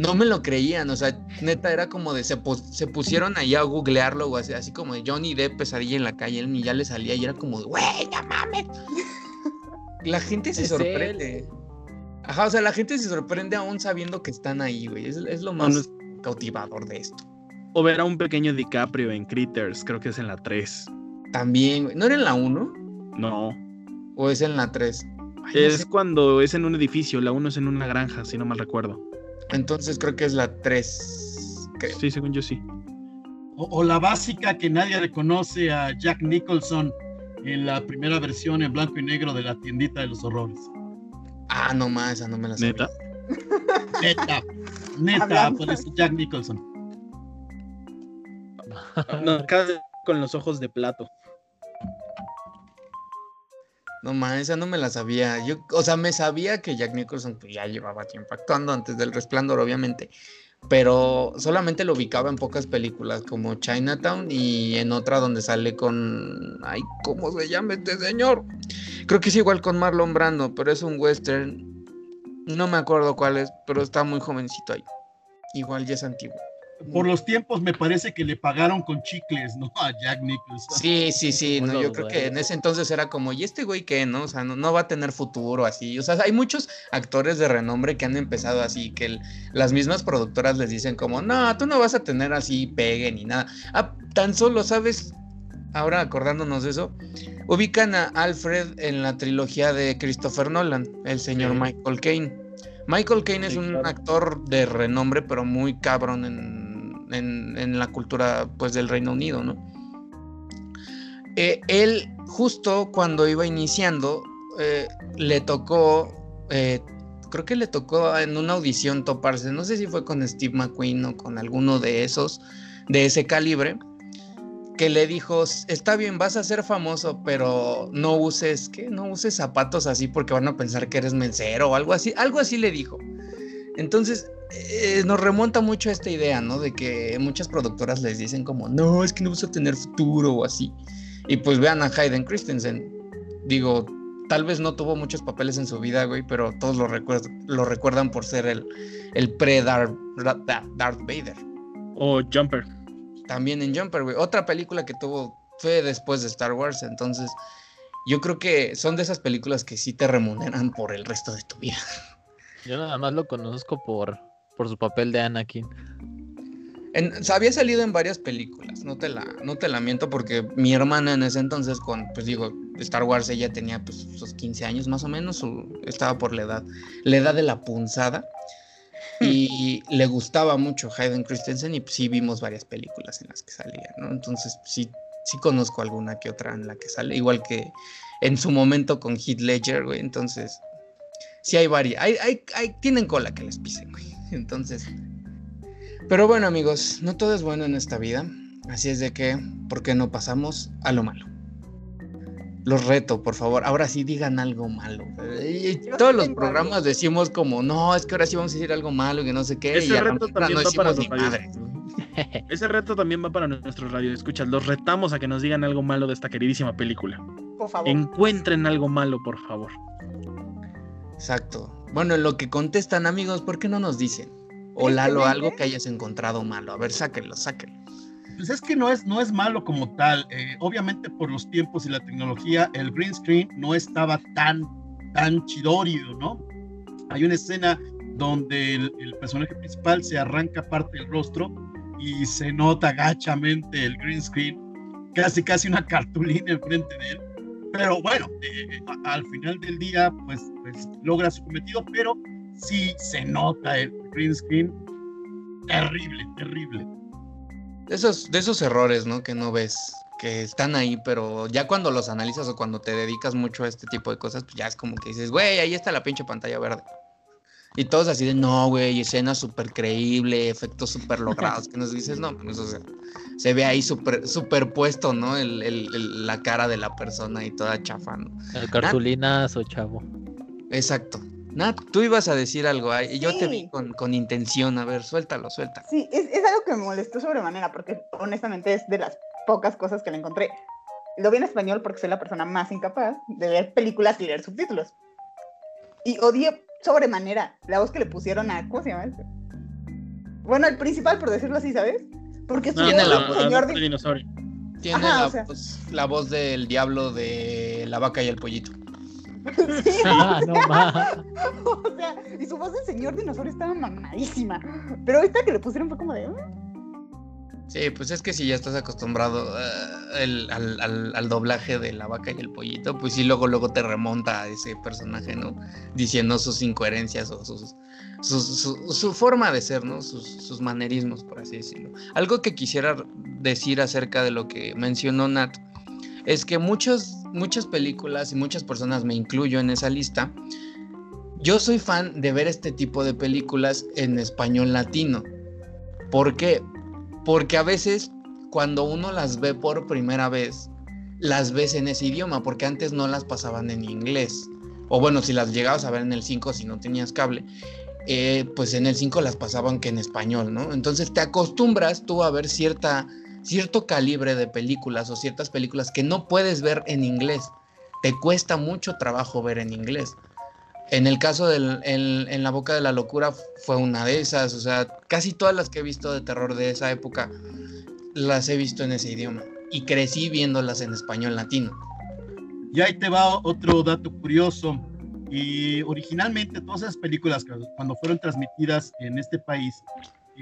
no me lo creían, o sea, neta era como de, se, se pusieron ahí a googlearlo, o así, así como de Johnny Depp pesadilla en la calle, él ni ya le salía y era como de, güey, ya mames. La gente se sorprende. Ajá, o sea, la gente se sorprende aún sabiendo que están ahí, güey, es, lo más cautivador de esto. O ver a un pequeño DiCaprio en Critters, creo que es en la 3. También, güey, ¿no era en la 1? No. ¿O es en la 3? es cuando es en un edificio, la 1 es en una granja, si no mal recuerdo. Entonces creo que es la 3. Sí, según yo sí. O, la básica que nadie reconoce a Jack Nicholson en la primera versión en blanco y negro de la tiendita de los horrores. Ah, no más, esa no me la sabía. ¿Neta? Neta, neta, aparece Jack Nicholson. No, casi con los ojos de plato. No mames, esa no me la sabía. Yo, o sea, me sabía que Jack Nicholson pues, ya llevaba tiempo actuando antes del resplandor, obviamente. Pero solamente lo ubicaba en pocas películas, como Chinatown y en otra donde sale con. Ay, ¿cómo se llama este señor? Creo que es igual con Marlon Brando, pero es un western. No me acuerdo cuál es, pero está muy jovencito ahí. Igual ya es antiguo por los tiempos me parece que le pagaron con chicles, ¿no? A Jack Nicholson. Sí, sí, sí, no, yo creo que en ese entonces era como, ¿y este güey qué, no? O sea, no, va a tener futuro así. O sea, hay muchos actores de renombre que han empezado así, que las mismas productoras les dicen como, no, tú no vas a tener así pegue ni nada. Ah, tan solo, ¿sabes? Ahora acordándonos de eso, ubican a Alfred en la trilogía de Christopher Nolan, el señor Michael Caine. Michael Caine es un actor de renombre, pero muy cabrón en en, la cultura pues del Reino Unido, ¿no? Eh, él justo cuando iba iniciando eh, le tocó, eh, creo que le tocó en una audición toparse, no sé si fue con Steve McQueen o con alguno de esos, de ese calibre, que le dijo, está bien, vas a ser famoso, pero no uses, ¿qué? No uses zapatos así porque van a pensar que eres mensero o algo así, algo así le dijo. Entonces, eh, nos remonta mucho a esta idea, ¿no? De que muchas productoras les dicen como, no, es que no vas a tener futuro o así. Y pues vean a Hayden Christensen. Digo, tal vez no tuvo muchos papeles en su vida, güey, pero todos lo, lo recuerdan por ser el, el pre-Darth Vader. O Jumper. También en Jumper, güey. Otra película que tuvo fue después de Star Wars, entonces yo creo que son de esas películas que sí te remuneran por el resto de tu vida. Yo nada más lo conozco por, por su papel de Anakin. había salido en varias películas, no te, la, no te la miento porque mi hermana en ese entonces con, pues digo, Star Wars ella tenía pues sus 15 años más o menos, estaba por la edad, la edad de la punzada y le gustaba mucho Hayden Christensen y pues, sí vimos varias películas en las que salía, ¿no? Entonces sí, sí conozco alguna que otra en la que sale, igual que en su momento con Heath Ledger, güey, entonces sí hay varias, hay, hay, tienen cola que les pisen, güey. Entonces, pero bueno amigos, no todo es bueno en esta vida, así es de que, ¿por qué no pasamos a lo malo? Los reto, por favor, ahora sí digan algo malo. todos los programas decimos como, no, es que ahora sí vamos a decir algo malo y que no sé qué. Ese reto también no decimos ni madre. Ese reto también va para nuestros radioescuchas. Los retamos a que nos digan algo malo de esta queridísima película. Por favor. Encuentren algo malo, por favor. Exacto. Bueno, en lo que contestan, amigos, ¿por qué no nos dicen? O Lalo, algo que hayas encontrado malo. A ver, sáquenlo, sáquenlo. Pues es que no es, no es malo como tal. Eh, obviamente por los tiempos y la tecnología, el green screen no estaba tan, tan chidórido, ¿no? Hay una escena donde el, el, personaje principal se arranca parte del rostro y se nota gachamente el green screen, casi casi una cartulina enfrente de él. Pero bueno, eh, al final del día, pues, pues logra su cometido, pero sí se nota el green screen terrible, terrible. De esos, de esos errores, ¿no? Que no ves, que están ahí, pero ya cuando los analizas o cuando te dedicas mucho a este tipo de cosas, pues ya es como que dices, güey, ahí está la pinche pantalla verde. Y todos así de, no, güey, escena súper creíble, efectos súper logrados, que nos dices, no, pues, o sea, se ve ahí super, superpuesto, ¿no? El, el, la cara de la persona y toda chafa, ¿no? El cartulinazo, chavo. Exacto. Nat, tú ibas a decir algo, y yo te vi con, con, intención, a ver, suéltalo, suéltalo. Sí, es, es algo que me molestó sobremanera, porque honestamente es de las pocas cosas que le encontré. Lo vi en español porque soy la persona más incapaz de ver películas y leer subtítulos. Y odié sobremanera la voz que le pusieron a. ¿Cómo se llama? Bueno, el principal, por decirlo así, ¿sabes? Porque no, tiene la, señor de... dinosaurio. Tiene Ajá, la, o sea... voz, la, voz, del diablo de la vaca y el pollito. Sí. Ah, no o sea, y su voz del señor dinosaurio estaba mamadísima. Pero esta que le pusieron fue como de. Sí, pues es que si ya estás acostumbrado uh, el, al, al, al, doblaje de la vaca y el pollito, pues sí, luego, luego te remonta a ese personaje, ¿no? Diciendo sus incoherencias o sus, su, forma de ser, ¿no? Sus, manerismos, por así decirlo. Algo que quisiera decir acerca de lo que mencionó Nat es que muchas películas y muchas personas, me incluyo en esa lista, yo soy fan de ver este tipo de películas en español latino. ¿Por qué? Porque a veces cuando uno las ve por primera vez, las ves en ese idioma, porque antes no las pasaban en inglés. O bueno, si las llegabas a ver en el 5, si no tenías cable, eh, pues en el 5 las pasaban que en español, ¿no? Entonces te acostumbras tú a ver cierta, cierto calibre de películas o ciertas películas que no puedes ver en inglés. Te cuesta mucho trabajo ver en inglés. En el caso del en, La Boca de la Locura fue una de esas, o sea, casi todas las que he visto de terror de esa época las he visto en ese idioma y crecí viéndolas en español latino. Y ahí te va otro dato curioso. Originalmente todas esas películas cuando fueron transmitidas en este país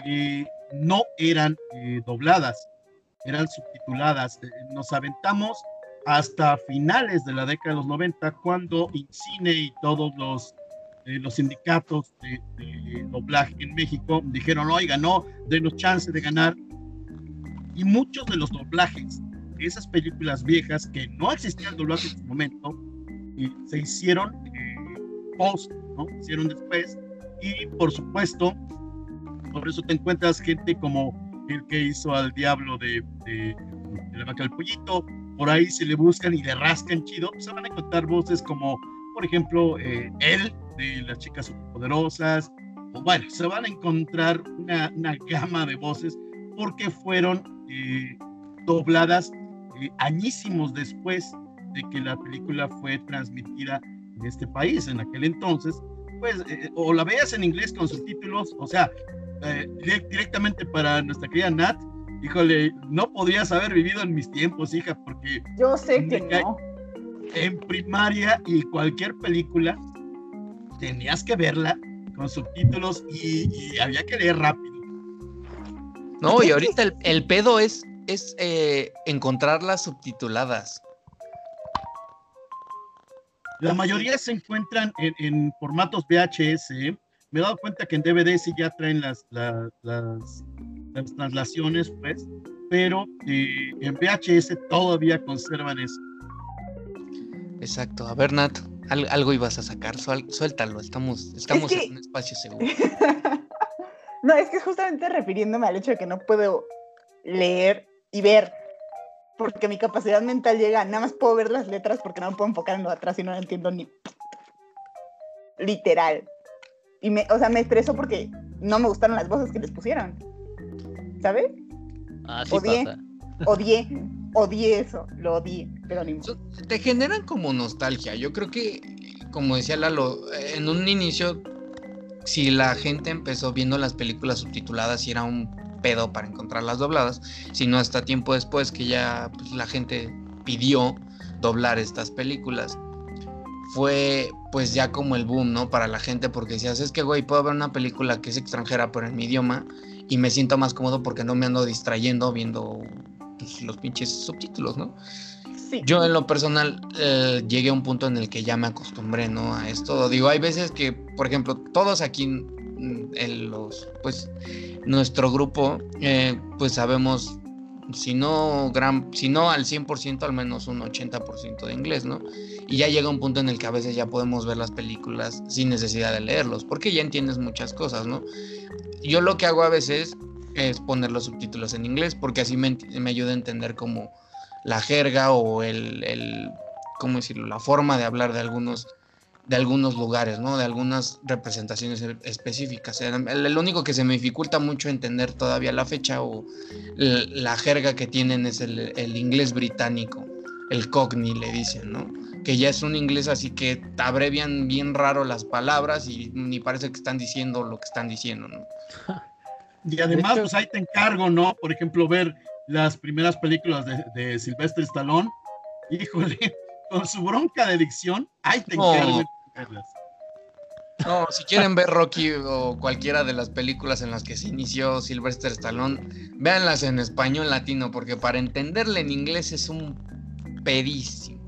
eh, no eran eh, dobladas, eran subtituladas. Eh, nos aventamos hasta finales de la década de los 90, cuando Incine y todos los, los sindicatos de, de, doblaje en México dijeron, oiga, no, denos chance de ganar. Y muchos de los doblajes esas películas viejas que no existían doblaje en su momento, se hicieron post, ¿no? Hicieron después. Y por supuesto, por eso te encuentras gente como el que hizo al diablo de, de, de la vaca del pollito, por ahí se le buscan y le rascan chido, se van a encontrar voces como, por ejemplo, eh, él de las chicas superpoderosas, o bueno, se van a encontrar una, una gama de voces porque fueron eh, dobladas eh, añísimos después de que la película fue transmitida en este país. En aquel entonces, pues, eh, o la veas en inglés con subtítulos, o sea, eh, directamente para nuestra querida Nat, híjole, no podrías haber vivido en mis tiempos, hija, porque... Yo sé que no. En primaria y cualquier película tenías que verla con subtítulos y, y había que leer rápido. No, y ahorita el, el pedo es, es eh, encontrarlas subtituladas. La mayoría se encuentran en, en formatos VHS. ¿eh? Me he dado cuenta que en DVD sí ya traen las, las, las las translaciones, pues, pero eh, en VHS todavía conservan eso. Exacto. A ver, Nat, algo ibas a sacar, suéltalo, estamos, estamos que... en un espacio seguro. no, es que justamente refiriéndome al hecho de que no puedo leer y ver, porque mi capacidad mental llega, nada más puedo ver las letras porque no me puedo enfocar en lo de atrás y no lo entiendo ni literal. Y me, o sea, me estresó porque no me gustaron las voces que les pusieron. ¿sabes? Así odié, pasa. odié, odié eso, lo odié, pero ni Te generan como nostalgia. Yo creo que, como decía Lalo, en un inicio, si la gente empezó viendo las películas subtituladas y era un pedo para encontrar las dobladas, sino hasta tiempo después que ya pues, la gente pidió doblar estas películas fue pues ya como el boom, ¿no? Para la gente, porque decías, es que, güey, puedo ver una película que es extranjera, pero en mi idioma, y me siento más cómodo porque no me ando distrayendo viendo pues, los pinches subtítulos, ¿no? Sí. Yo en lo personal eh, llegué a un punto en el que ya me acostumbré, ¿no? A esto. Digo, hay veces que, por ejemplo, todos aquí en los, pues, nuestro grupo, eh, pues sabemos si no, gran, si no al 100%, al menos un 80% de inglés, ¿no? Y ya llega un punto en el que a veces ya podemos ver las películas sin necesidad de leerlos, porque ya entiendes muchas cosas, ¿no? Yo lo que hago a veces es poner los subtítulos en inglés, porque así me, me ayuda a entender como la jerga o el, el, ¿cómo decirlo?, la forma de hablar de algunos de algunos lugares, ¿no? De algunas representaciones e-, específicas. El, único que se me dificulta mucho entender todavía la fecha o la jerga que tienen es el, inglés británico, el cockney le dicen, ¿no? Que ya es un inglés así que abrevian bien raro las palabras y ni parece que están diciendo lo que están diciendo, ¿no? Y además, pues ahí te encargo, ¿no? Por ejemplo, ver las primeras películas de, de Sylvester Stallone. Híjole, con su bronca de dicción, ahí te encargo. No, si quieren ver Rocky o cualquiera de las películas en las que se inició Sylvester Stallone, véanlas en español latino, porque para entenderle en inglés es un pedísimo.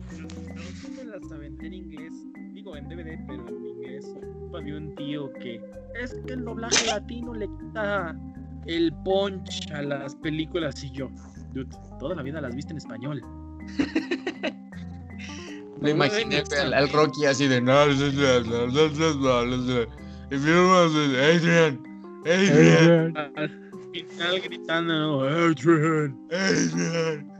Yo las aventé en inglés, digo en DVD, pero en inglés. Había un tío que es que el doblaje latino le quita el punch a las películas y yo, dude, toda la vida las viste en español. Me imaginé al, Rocky así de no, Adrian, Adrian. Al final gritando, Adrian, Adrian.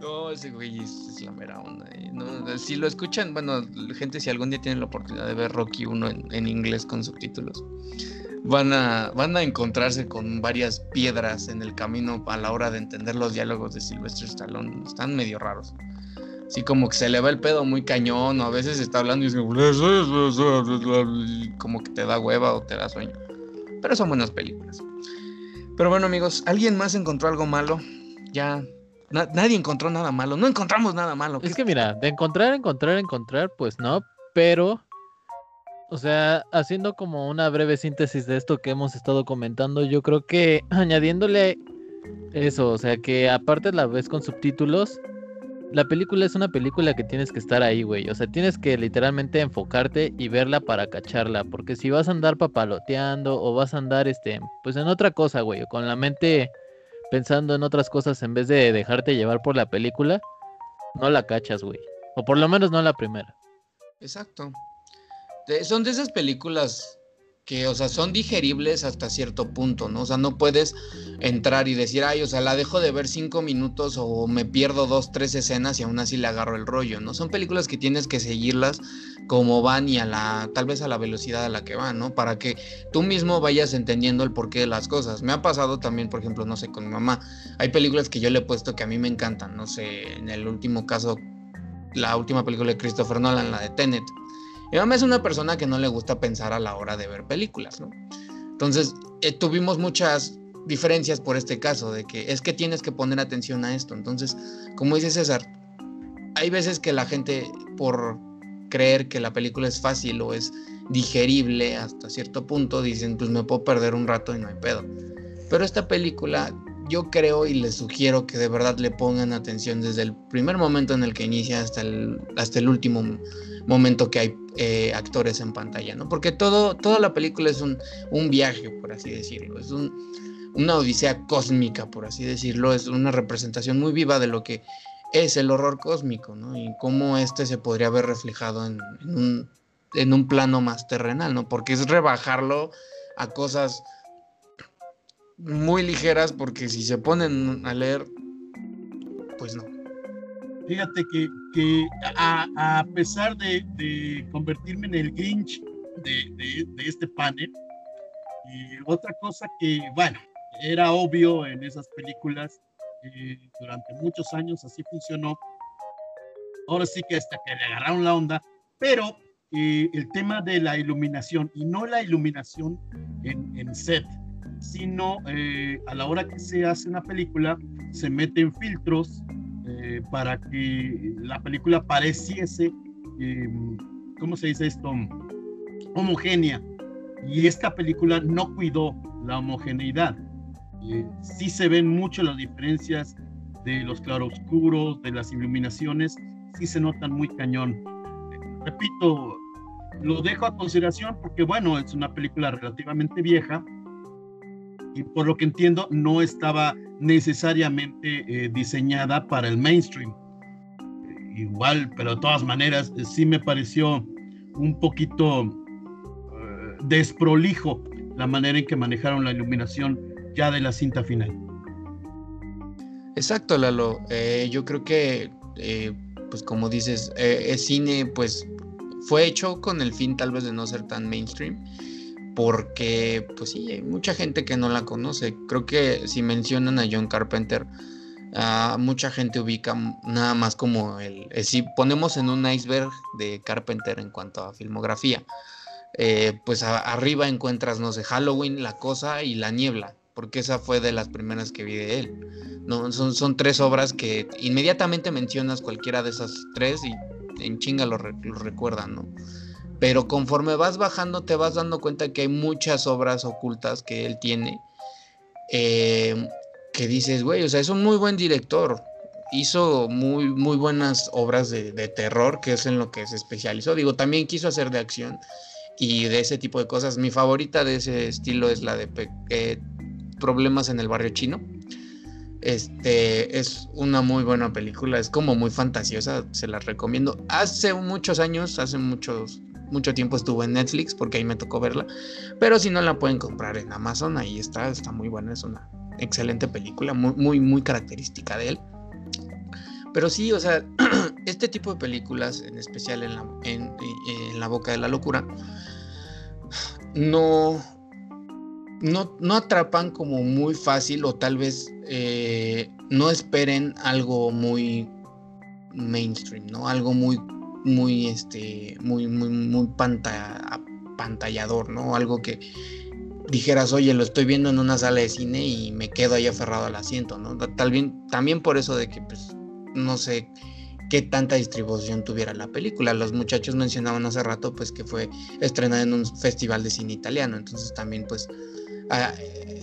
No, ese güey es, la mera onda. Eh. si lo escuchan, bueno, gente, si algún día tienen la oportunidad de ver Rocky 1 en, en, inglés con subtítulos, van a, van a encontrarse con varias piedras en el camino a la hora de entender los diálogos de Sylvester Stallone. Están medio raros. Sí, como que se le va el pedo muy cañón, o a veces está hablando y es como que te da hueva o te da sueño. Pero son buenas películas. Pero bueno, amigos, ¿alguien más encontró algo malo? Ya. nadie encontró nada malo. No encontramos nada malo. Es que mira, de encontrar, encontrar, encontrar, pues no. Pero o sea, haciendo como una breve síntesis de esto que hemos estado comentando, yo creo que añadiéndole eso, o sea, que aparte la ves con subtítulos, la película es una película que tienes que estar ahí, güey. O sea, tienes que literalmente enfocarte y verla para cacharla. Porque si vas a andar papaloteando o vas a andar, este, pues en otra cosa, güey. Con la mente pensando en otras cosas en vez de dejarte llevar por la película, no la cachas, güey. O por lo menos no la primera. Exacto. son de esas películas que, o sea, son digeribles hasta cierto punto, ¿no? O sea, no puedes entrar y decir, ay, o sea, la dejo de ver cinco minutos o me pierdo dos, tres escenas y aún así le agarro el rollo, ¿no? Son películas que tienes que seguirlas como van y a la, tal vez a la velocidad a la que van, ¿no? Para que tú mismo vayas entendiendo el porqué de las cosas. Me ha pasado también, por ejemplo, no sé, con mi mamá. Hay películas que yo le he puesto que a mí me encantan, no sé, en el último caso, la última película de Christopher Nolan, la de Tenet mi mamá es una persona que no le gusta pensar a la hora de ver películas, ¿no? Entonces, eh, tuvimos muchas diferencias por este caso, de que es que tienes que poner atención a esto. Entonces, como dice César, hay veces que la gente, por creer que la película es fácil o es digerible hasta cierto punto, dicen, pues me puedo perder un rato y no hay pedo. Pero esta película, yo creo y les sugiero que de verdad le pongan atención desde el primer momento en el que inicia hasta el, hasta el último momento que hay eh, actores en pantalla, ¿no? Porque todo, toda la película es un, un viaje, por así decirlo, es un, una odisea cósmica, por así decirlo, es una representación muy viva de lo que es el horror cósmico, ¿no? Y cómo este se podría ver reflejado en, en un plano más terrenal, ¿no? Porque es rebajarlo a cosas muy ligeras, porque si se ponen a leer, pues no. Fíjate que, que a, pesar de, convertirme en el Grinch de, de, este panel, y otra cosa que, bueno, era obvio en esas películas. Eh, durante muchos años así funcionó. Ahora sí que hasta que le agarraron la onda, pero eh, el tema de la iluminación, y no la iluminación en, en set, sino eh, a la hora que se hace una película, se meten filtros para que la película pareciese, ¿cómo se dice esto? Homogénea. Y esta película no cuidó la homogeneidad. Eh, sí se ven mucho las diferencias de los claroscuros, de las iluminaciones, sí se notan muy cañón. repito, lo dejo a consideración porque, bueno, es una película relativamente vieja y por lo que entiendo no estaba necesariamente eh, diseñada para el mainstream. igual, pero de todas maneras, eh, sí me pareció un poquito desprolijo la manera en que manejaron la iluminación ya de la cinta final. Exacto, Lalo. Eh, yo creo que, eh, pues como dices, eh, es cine, pues fue hecho con el fin tal vez de no ser tan mainstream, porque, pues sí, hay mucha gente que no la conoce. Creo que si mencionan a John Carpenter, mucha gente ubica nada más como el, si ponemos en un iceberg de Carpenter en cuanto a filmografía. pues arriba encuentras, no sé, Halloween, La Cosa y La Niebla porque esa fue de las primeras que vi de él. No, son, son tres obras que inmediatamente mencionas cualquiera de esas tres y en chinga lo, recuerdan, ¿no? Pero conforme vas bajando te vas dando cuenta que hay muchas obras ocultas que él tiene eh, que dices, güey, o sea, es un muy buen director. Hizo muy, muy buenas obras de, terror, que es en lo que se especializó. Digo, también quiso hacer de acción y de ese tipo de cosas. Mi favorita de ese estilo es la de eh, problemas en el barrio chino. Este es una muy buena película, es como muy fantasiosa, se la recomiendo. Hace muchos años, hace muchos mucho tiempo estuvo en Netflix porque ahí me tocó verla, pero si no la pueden comprar en Amazon, ahí está, está muy buena, es una excelente película, muy muy muy característica de él. Pero sí, o sea, este tipo de películas, en especial en la, en la boca de la locura, no, no, atrapan como muy fácil o tal vez eh, no esperen algo muy mainstream, ¿no? Algo muy, muy, este, muy, muy, muy pantallador, ¿no? Algo que dijeras, oye, lo estoy viendo en una sala de cine y me quedo ahí aferrado al asiento, ¿no? Tal bien, también por eso de que, pues, no sé qué tanta distribución tuviera la película. Los muchachos mencionaban hace rato, pues, que fue estrenada en un festival de cine italiano, entonces también, pues,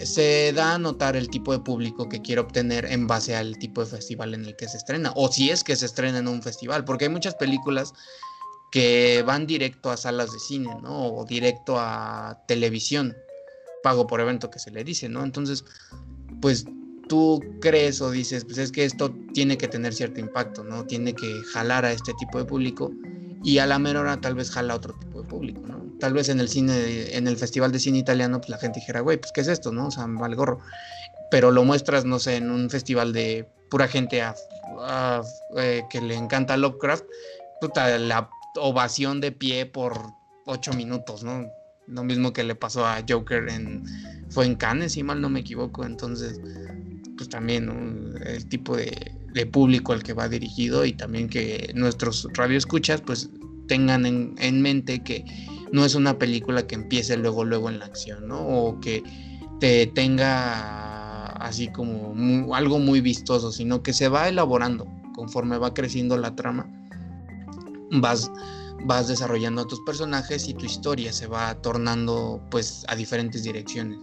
Se da a notar el tipo de público que quiere obtener en base al tipo de festival en el que se estrena, o si es que se estrena en un festival, porque hay muchas películas que van directo a salas de cine, ¿no? O directo a televisión, pago por evento que se le dice, ¿no? Entonces, pues tú crees o dices, pues es que esto tiene que tener cierto impacto, ¿no? Tiene que jalar a este tipo de público y a la menor hora tal vez jala a otro tipo de público, ¿no? Tal vez en el cine, en el Festival de Cine Italiano, pues la gente dijera, güey, pues ¿qué es esto, no? O sea, vale gorro. Pero lo muestras, no sé, en un festival de pura gente eh, que le encanta Lovecraft, puta, la ovación de pie por ocho minutos, ¿no? Lo mismo que le pasó a Joker en, fue en Cannes, si mal no me equivoco, entonces, pues también, El tipo de, de público al que va dirigido y también que nuestros radioescuchas pues tengan en, mente que no es una película que empiece luego luego en la acción, ¿no? O que te tenga así como algo muy vistoso, sino que se va elaborando conforme va creciendo la trama. Vas vas desarrollando a tus personajes y tu historia se va tornando pues a diferentes direcciones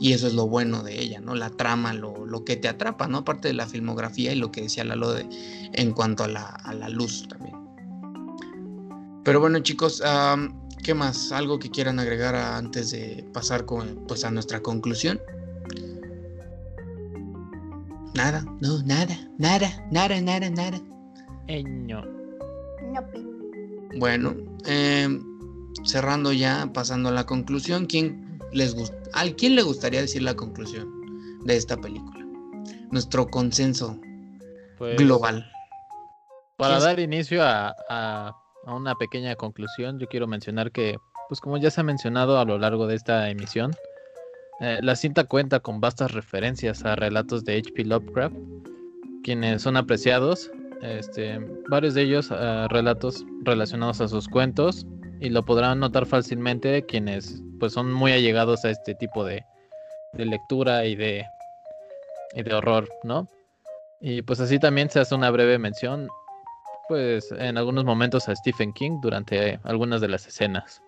y eso es lo bueno de ella, ¿no? La trama, lo, lo, que te atrapa, ¿no? Aparte de la filmografía y lo que decía Lalo de, en cuanto a la, a la luz también. Pero bueno chicos, ¿qué más? ¿Algo que quieran agregar antes de pasar con, pues, a nuestra conclusión? Nada, no, nada, nada, nada, nada, nada. Eh, no. Bueno, em, cerrando ya, pasando a la conclusión, ¿quién les ¿a quién le gustaría decir la conclusión de esta película? Nuestro consenso pues, global. Para dar inicio a, a, una pequeña conclusión, yo quiero mencionar que, pues como ya se ha mencionado a lo largo de esta emisión, Eh, la cinta cuenta con vastas referencias a relatos de H.P. Lovecraft, quienes son apreciados, este, varios de ellos uh, relatos relacionados a sus cuentos, y lo podrán notar fácilmente quienes pues son muy allegados a este tipo de, de lectura y de, y de horror, ¿no? Y pues así también se hace una breve mención, pues en algunos momentos a Stephen King durante algunas de las escenas.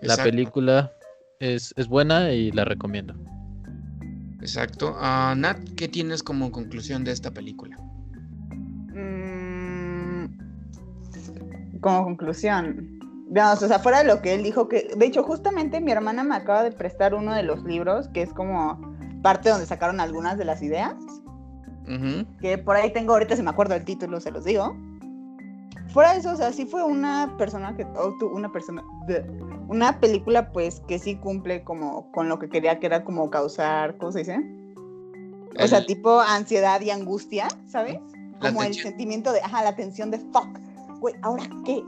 La película es, es, buena y la recomiendo. Exacto. Uh, Nat, ¿qué tienes como conclusión de esta película? Mm, como conclusión, Veamos, o sea, fuera de lo que él dijo, que de hecho justamente mi hermana me acaba de prestar uno de los libros, que es como parte donde sacaron algunas de las ideas, que por ahí tengo, ahorita si me acuerdo el título, se los digo. Fuera de eso, o sea, sí fue una persona que, una persona, una película pues que sí cumple como con lo que quería, que era como causar, ¿cómo se dice? O sea, tipo ansiedad y angustia, ¿sabes? Como el sentimiento de, ajá, la tensión de fuck, güey, ¿ahora qué?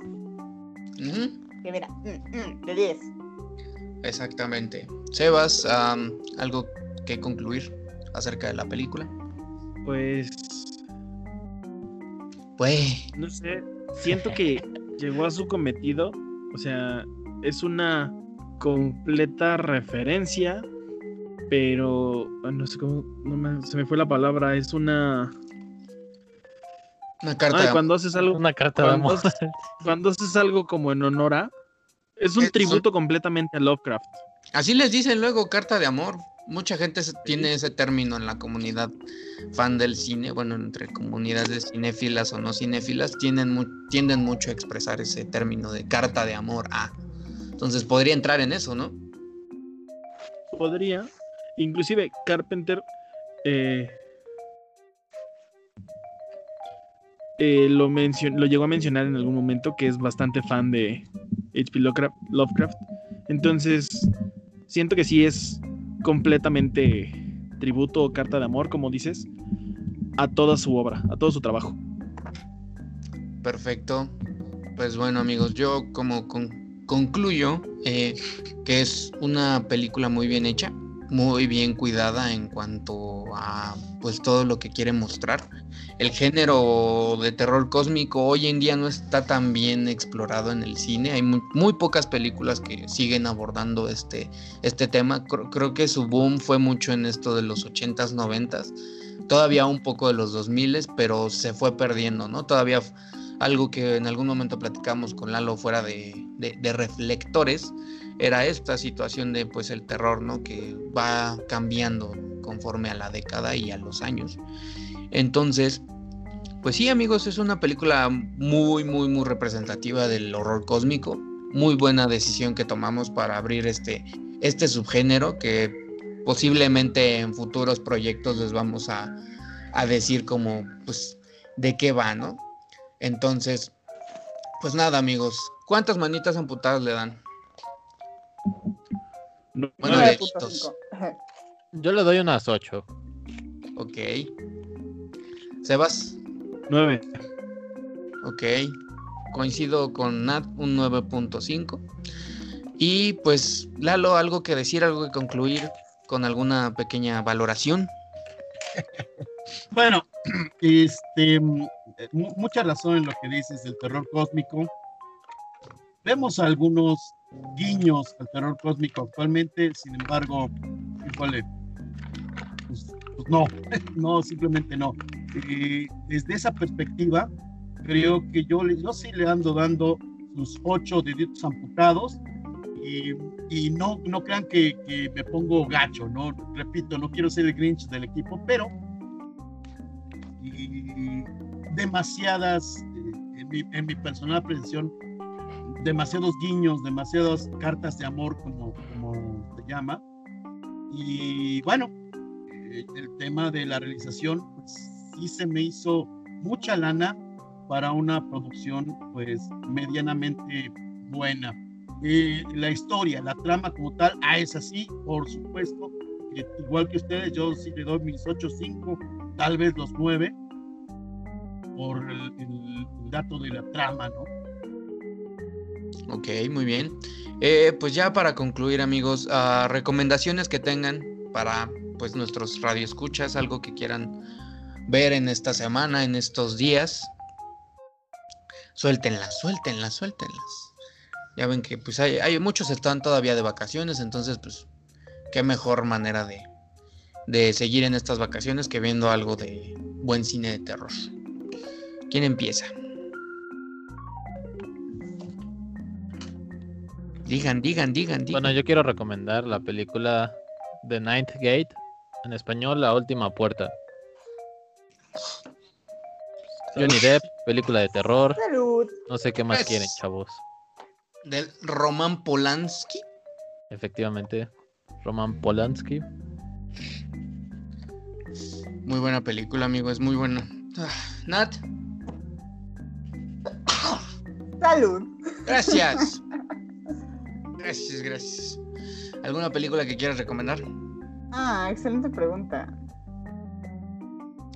Que mira, mm, mm, de 10. Exactamente. Sebas, ¿algo que concluir acerca de la película? Pues. Pues. No sé. Siento que llegó a su cometido. O sea, es una completa referencia. Pero. No sé cómo. se me fue la palabra. Es una. Una carta. cuando haces algo. Una carta de amor. cuando haces algo como en honor a. Es un tributo completamente a Lovecraft. Así les dicen luego, carta de amor. Mucha gente tiene ese término en la comunidad fan del cine, bueno, entre comunidades cinéfilas o no cinéfilas, tienden, tienden mucho a expresar ese término de carta de amor a. Entonces podría entrar en eso, ¿no? Podría. Inclusive Carpenter eh, Eh, lo, lo llegó a mencionar en algún momento que es bastante fan de H.P. Lovecraft. Entonces, siento que sí es completamente tributo o carta de amor, como dices, a toda su obra, a todo su trabajo. Perfecto. Pues bueno amigos, yo como concluyo eh, que es una película muy bien hecha, muy bien cuidada en cuanto a pues todo lo que quiere mostrar el género de terror cósmico hoy en día no está tan bien explorado en el cine. Hay muy, pocas películas que siguen abordando este, este tema. Creo, que su boom fue mucho en esto de los 80s, 90s. Todavía un poco de los 2000s, pero se fue perdiendo, ¿no? Todavía algo que en algún momento platicamos con Lalo fuera de, de reflectores era esta situación de pues el terror, ¿no? Que va cambiando conforme a la década y a los años. Entonces, pues sí, amigos, es una película muy, muy, muy representativa del horror cósmico. Muy buena decisión que tomamos para abrir este, este subgénero que posiblemente en futuros proyectos les vamos a, decir como, pues, de qué va, ¿no? Entonces, pues nada, amigos. ¿Cuántas manitas amputadas le dan? Bueno, deditos. Yo le doy unas ocho. Ok. Sebas. 9. Ok. Coincido con Nat, un 9.5. Y pues, Lalo, algo que decir, algo que concluir con alguna pequeña valoración. bueno, este, mucha razón en lo que dices del terror cósmico. Vemos algunos guiños al terror cósmico actualmente, sin embargo, híjole, pues, pues no, no, simplemente no. Eh, desde esa perspectiva, creo que yo, yo sí le ando dando sus ocho deditos amputados y, no, no crean que, me pongo gacho, ¿no? Repito, no quiero ser el Grinch del equipo, pero demasiadas, eh, en, mi, en mi personal apreciación, demasiados guiños, demasiadas cartas de amor, como, como se llama. Y bueno, eh, el tema de la realización, pues sí se me hizo mucha lana para una producción pues medianamente buena. Eh, la historia, la trama como tal, ah, es así, por supuesto, igual que ustedes, yo sí le doy mis 8, 5, tal vez los 9, por el, dato de la trama, ¿no? Ok, muy bien. Eh, pues ya para concluir, amigos, uh, recomendaciones que tengan para pues nuestros radioescuchas, algo que quieran ver en esta semana, en estos días. Suéltenlas, suéltenlas, suéltenlas. Ya ven que pues hay, hay muchos están todavía de vacaciones, entonces pues qué mejor manera de, de seguir en estas vacaciones que viendo algo de buen cine de terror. ¿Quién empieza? Digan, digan, digan, digan. Bueno, yo quiero recomendar la película The Ninth Gate, en español La Última Puerta. Johnny Depp, película de terror. Salud. No sé qué más Pues- quieren, chavos. Del Roman Polanski. Efectivamente, Roman Polanski. Muy buena película, amigo, es muy buena. Ah, Nat, Salud. gracias. Gracias, gracias. ¿Alguna película que quieras recomendar? Ah, excelente pregunta.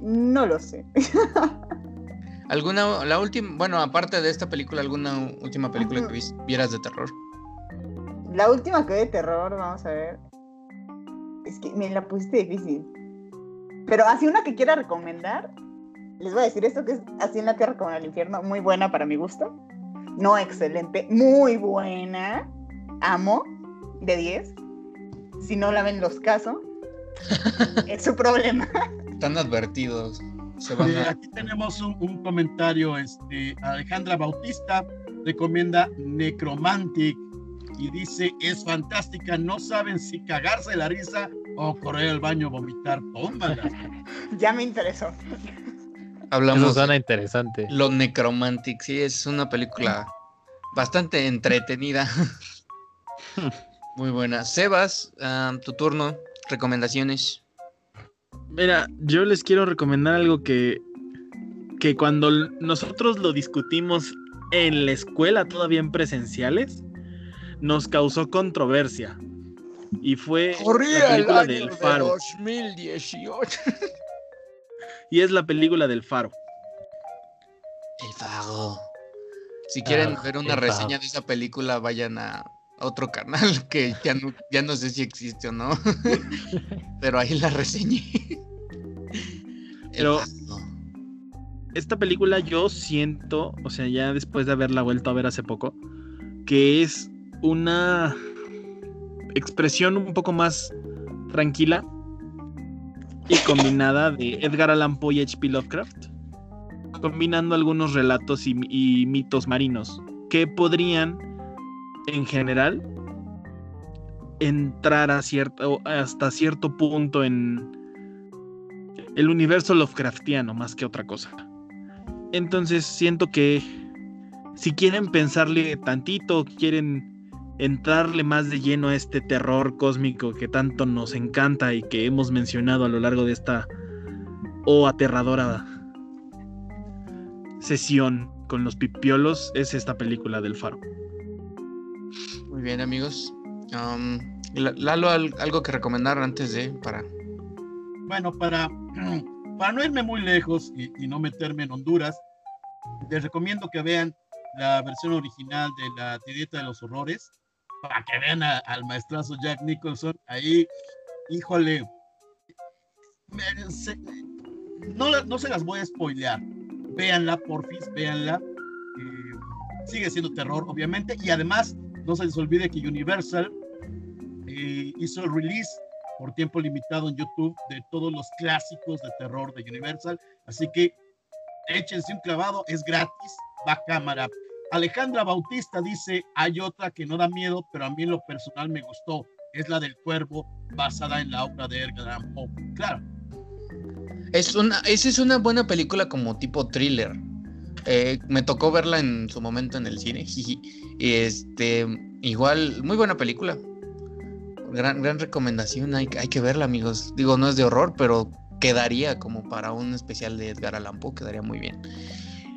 No lo sé. ¿Alguna, la última, bueno, aparte de esta película, alguna última película que vieras de terror? La última que de terror, vamos a ver. Es que me la pusiste difícil. Pero así una que quiera recomendar, les voy a decir esto que es así en la tierra como en el infierno, muy buena para mi gusto. No excelente, muy buena. Amo, de 10. Si no la ven los casos, es su problema. Están advertidos. Se van a... aquí tenemos un, un comentario. Este, Alejandra Bautista recomienda Necromantic y dice: Es fantástica. No saben si cagarse la risa o correr al baño a vomitar. Tómala. ya me interesó. Eso Hablamos suena de interesante. Lo Necromantic, sí, es una película bastante entretenida. Muy buena. Sebas, tu turno, recomendaciones. Mira, yo les quiero recomendar algo que, que cuando nosotros lo discutimos en la escuela, todavía en presenciales, nos causó controversia. Y fue la película del Faro. 2018. Y es la película del Faro. El Faro. Si quieren Ah, ver una reseña Faro. de esa película, vayan a otro canal que ya no, ya no sé si existe o no. Pero ahí la reseñé. Pero-. Esta película yo siento, o sea, ya después de haberla vuelto a ver hace poco, que es una expresión un poco más tranquila y combinada de Edgar Allan Poe y H.P. Lovecraft, combinando algunos relatos y, y mitos marinos que podrían, en general, entrar a cierto, hasta cierto punto en el universo Lovecraftiano más que otra cosa. Entonces siento que si quieren pensarle tantito, quieren entrarle más de lleno a este terror cósmico que tanto nos encanta y que hemos mencionado a lo largo de esta o aterradora sesión con los pipiolos, es esta película del faro. Muy bien, amigos. La- Lalo, al- algo que recomendar antes de para. Bueno, para, para no irme muy lejos y, no meterme en Honduras, les recomiendo que vean la versión original de la Dieta de los Horrores, para que vean al maestrazo Jack Nicholson. Ahí, híjole, no, no se las voy a spoilear. Véanla, porfis, véanla. Eh, sigue siendo terror, obviamente, y además, no se les olvide que Universal eh, hizo el release por tiempo limitado en YouTube de todos los clásicos de terror de Universal. Así que échense un clavado, es gratis, va cámara. Alejandra Bautista dice, hay otra que no da miedo, pero a mí en lo personal me gustó. Es la del cuervo, basada en la obra de Edgar Allan Poe. Claro, Es una, esa es una buena película como tipo thriller. Eh, me tocó verla en su momento en el cine. Y este, igual, muy buena película. Gran, gran recomendación, hay, hay que verla, amigos. Digo, no es de horror, pero quedaría como para un especial de Edgar Allan Poe, quedaría muy bien.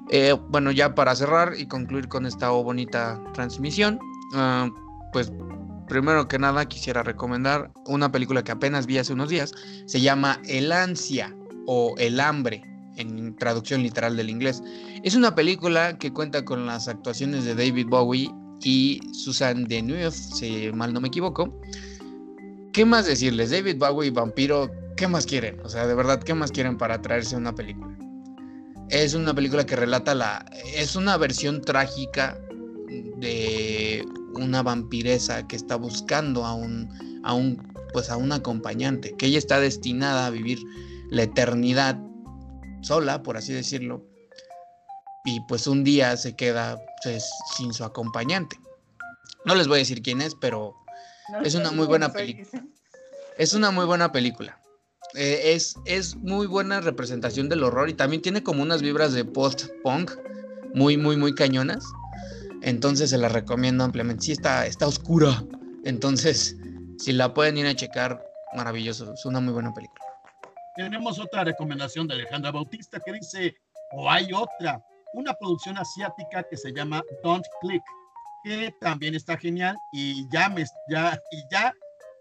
Eh, bueno, ya para cerrar y concluir con esta bonita transmisión, ah, pues primero que nada quisiera recomendar una película que apenas vi hace unos días. Se llama El Ansia o El Hambre, en traducción literal del inglés. Es una película que cuenta con las actuaciones de David Bowie y Susan Deneuve, si mal no me equivoco. ¿Qué más decirles? David Bowie, vampiro, ¿qué más quieren? O sea, de verdad, ¿qué más quieren para traerse una película? Es una película que relata la... Es una versión trágica de una vampiresa que está buscando a un, a un, pues a un acompañante, que ella está destinada a vivir la eternidad sola, por así decirlo, y pues un día se queda pues, sin su acompañante. No les voy a decir quién es, pero es una muy buena película. Es una muy buena película. Eh, es, es muy buena representación del horror y también tiene como unas vibras de post-punk muy, muy, muy cañonas. Entonces se la recomiendo ampliamente. Sí, está, está oscura. Entonces, si la pueden ir a checar, maravilloso. Es una muy buena película. Tenemos otra recomendación de Alejandra Bautista que dice, o hay otra, una producción asiática que se llama Don't Click, que también está genial y ya me, ya, y ya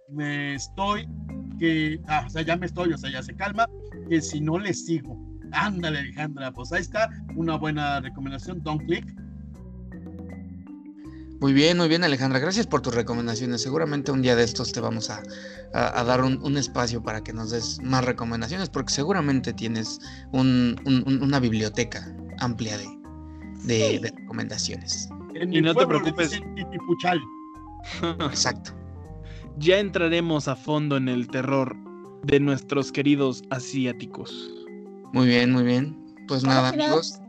me estoy, que, ah, o sea, ya me estoy, o sea, ya se calma, que si no le sigo. Ándale, Alejandra, pues ahí está una buena recomendación, Don't Click muy bien, muy bien Alejandra, gracias por tus recomendaciones. Seguramente un día de estos te vamos a, dar un, espacio para que nos des más recomendaciones, porque seguramente tienes una biblioteca amplia de, recomendaciones. y no te preocupes. Exacto. Ya entraremos a fondo en el terror de nuestros queridos asiáticos. Muy bien, muy bien. Pues nada, amigos.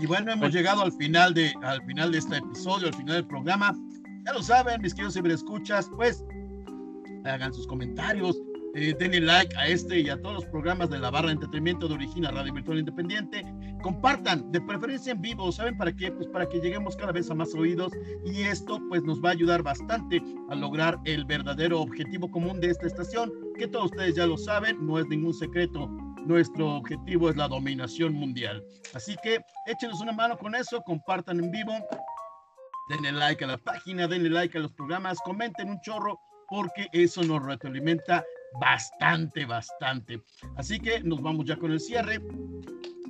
Y bueno, hemos llegado al final, de, al final de este episodio, al final del programa. Ya lo saben, mis queridos ciberescuchas, pues hagan sus comentarios, eh, denle like a este y a todos los programas de la barra de entretenimiento de Origina Radio Virtual Independiente. Compartan, de preferencia en vivo, ¿saben para qué? Pues para que lleguemos cada vez a más oídos y esto pues nos va a ayudar bastante a lograr el verdadero objetivo común de esta estación, que todos ustedes ya lo saben, no es ningún secreto nuestro objetivo es la dominación mundial. Así que échenos una mano con eso, compartan en vivo, denle like a la página, denle like a los programas, comenten un chorro, porque eso nos retroalimenta bastante, bastante. Así que nos vamos ya con el cierre.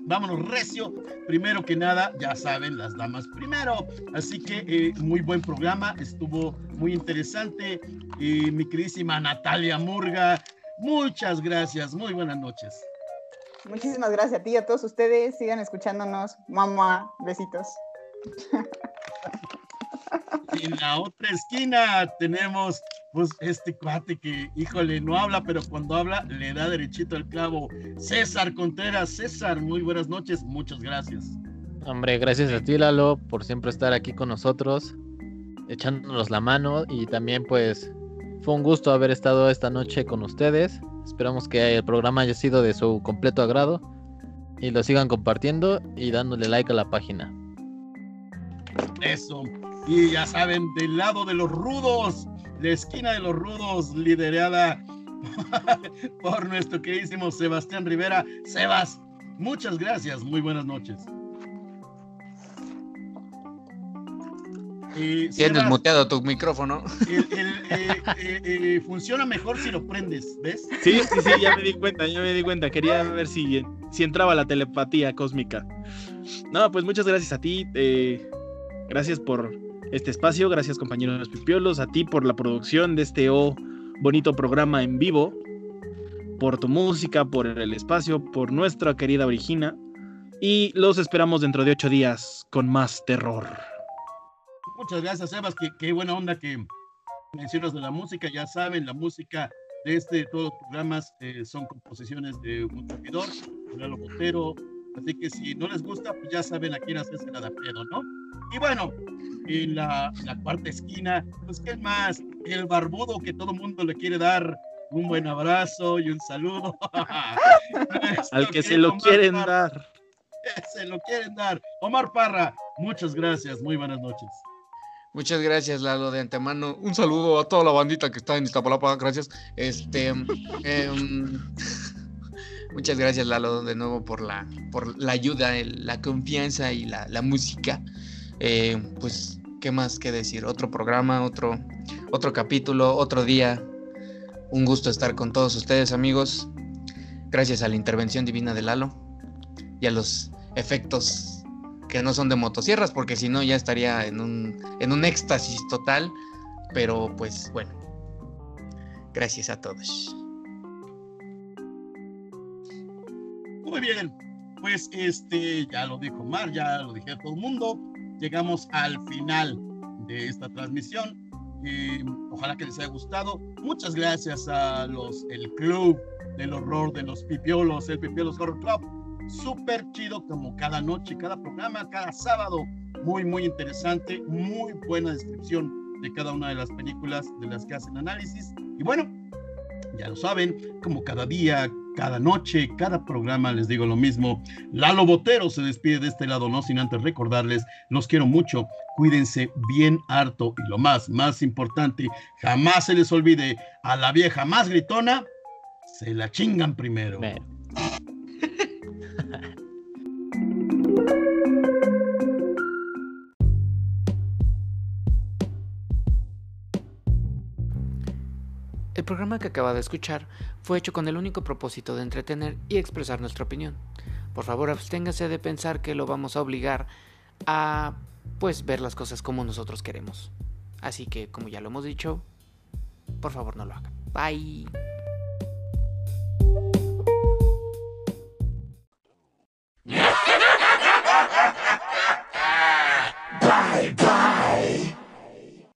Vámonos recio. Primero que nada, ya saben, las damas primero. Así que eh, muy buen programa, estuvo muy interesante. y mi queridísima Natalia Murga, muchas gracias, muy buenas noches. Muchísimas gracias a ti y a todos ustedes. Sigan escuchándonos. Mamá, besitos. Y en la otra esquina tenemos pues este cuate que, híjole, no habla, pero cuando habla le da derechito el clavo. César Contreras. César, muy buenas noches. Muchas gracias. Hombre, gracias a ti, Lalo, por siempre estar aquí con nosotros, echándonos la mano y también pues fue un gusto haber estado esta noche con ustedes. Esperamos que el programa haya sido de su completo agrado y lo sigan compartiendo y dándole like a la página. Eso. Y ya saben, del lado de los rudos, la esquina de los rudos, liderada por nuestro queridísimo Sebastián Rivera. Sebas, muchas gracias. Muy buenas noches. Tienes muteado tu micrófono. Eh, eh, eh, funciona mejor si lo prendes, ¿ves? Sí, sí, sí, ya me di cuenta, ya me di cuenta. Quería ver si, si entraba la telepatía cósmica. No, pues muchas gracias a ti. gracias por este espacio. Gracias, compañeros pipiolos. A ti por la producción de este oh, bonito programa en vivo. Por tu música, por el espacio, por nuestra querida Origina. Y los esperamos dentro de ocho días con más terror. Muchas gracias, Sebas. Qué, buena onda que mencionas de la música. Ya saben, la música de este, todos los programas eh, son composiciones de un servidor, Lalo Botero. Así que si no les gusta, pues ya saben a quién hacerse la de pedo, ¿no? Y bueno, en la, cuarta esquina, pues ¿qué más? El barbudo que todo mundo le quiere dar un buen abrazo y un saludo. Al que se lo quieren dar. Se lo quieren dar. Omar Parra, muchas gracias. Muy buenas noches. Muchas gracias, Lalo, de antemano. Un saludo a toda la bandita que está en Iztapalapa, gracias. Este, em, muchas gracias, Lalo, de nuevo por la, por la ayuda, la confianza y la, música. Eh, pues, ¿qué más que decir? Otro programa, otro, otro capítulo, otro día. Un gusto estar con todos ustedes, amigos. Gracias a la intervención divina de Lalo y a los efectos que no son de motosierras, porque si no ya estaría en un, en un éxtasis total. Pero pues bueno, gracias a todos. Muy bien, pues este ya lo dijo Mar, ya lo dije a todo el mundo. Llegamos al final de esta transmisión. ojalá que les haya gustado. Muchas gracias a los el club del horror de los pipiolos, el pipiolos horror club súper chido como cada noche, cada programa, cada sábado. Muy, muy interesante, muy buena descripción de cada una de las películas de las que hacen análisis. Y bueno, ya lo saben, como cada día, cada noche, cada programa les digo lo mismo. Lalo Botero se despide de este lado, no sin antes recordarles, los quiero mucho, cuídense bien harto y lo más, más importante, jamás se les olvide a la vieja más gritona, se la chingan primero. El programa que acaba de escuchar fue hecho con el único propósito de entretener y expresar nuestra opinión. Por favor, absténgase de pensar que lo vamos a obligar a pues ver las cosas como nosotros queremos. Así que, como ya lo hemos dicho, por favor no lo hagan. Bye.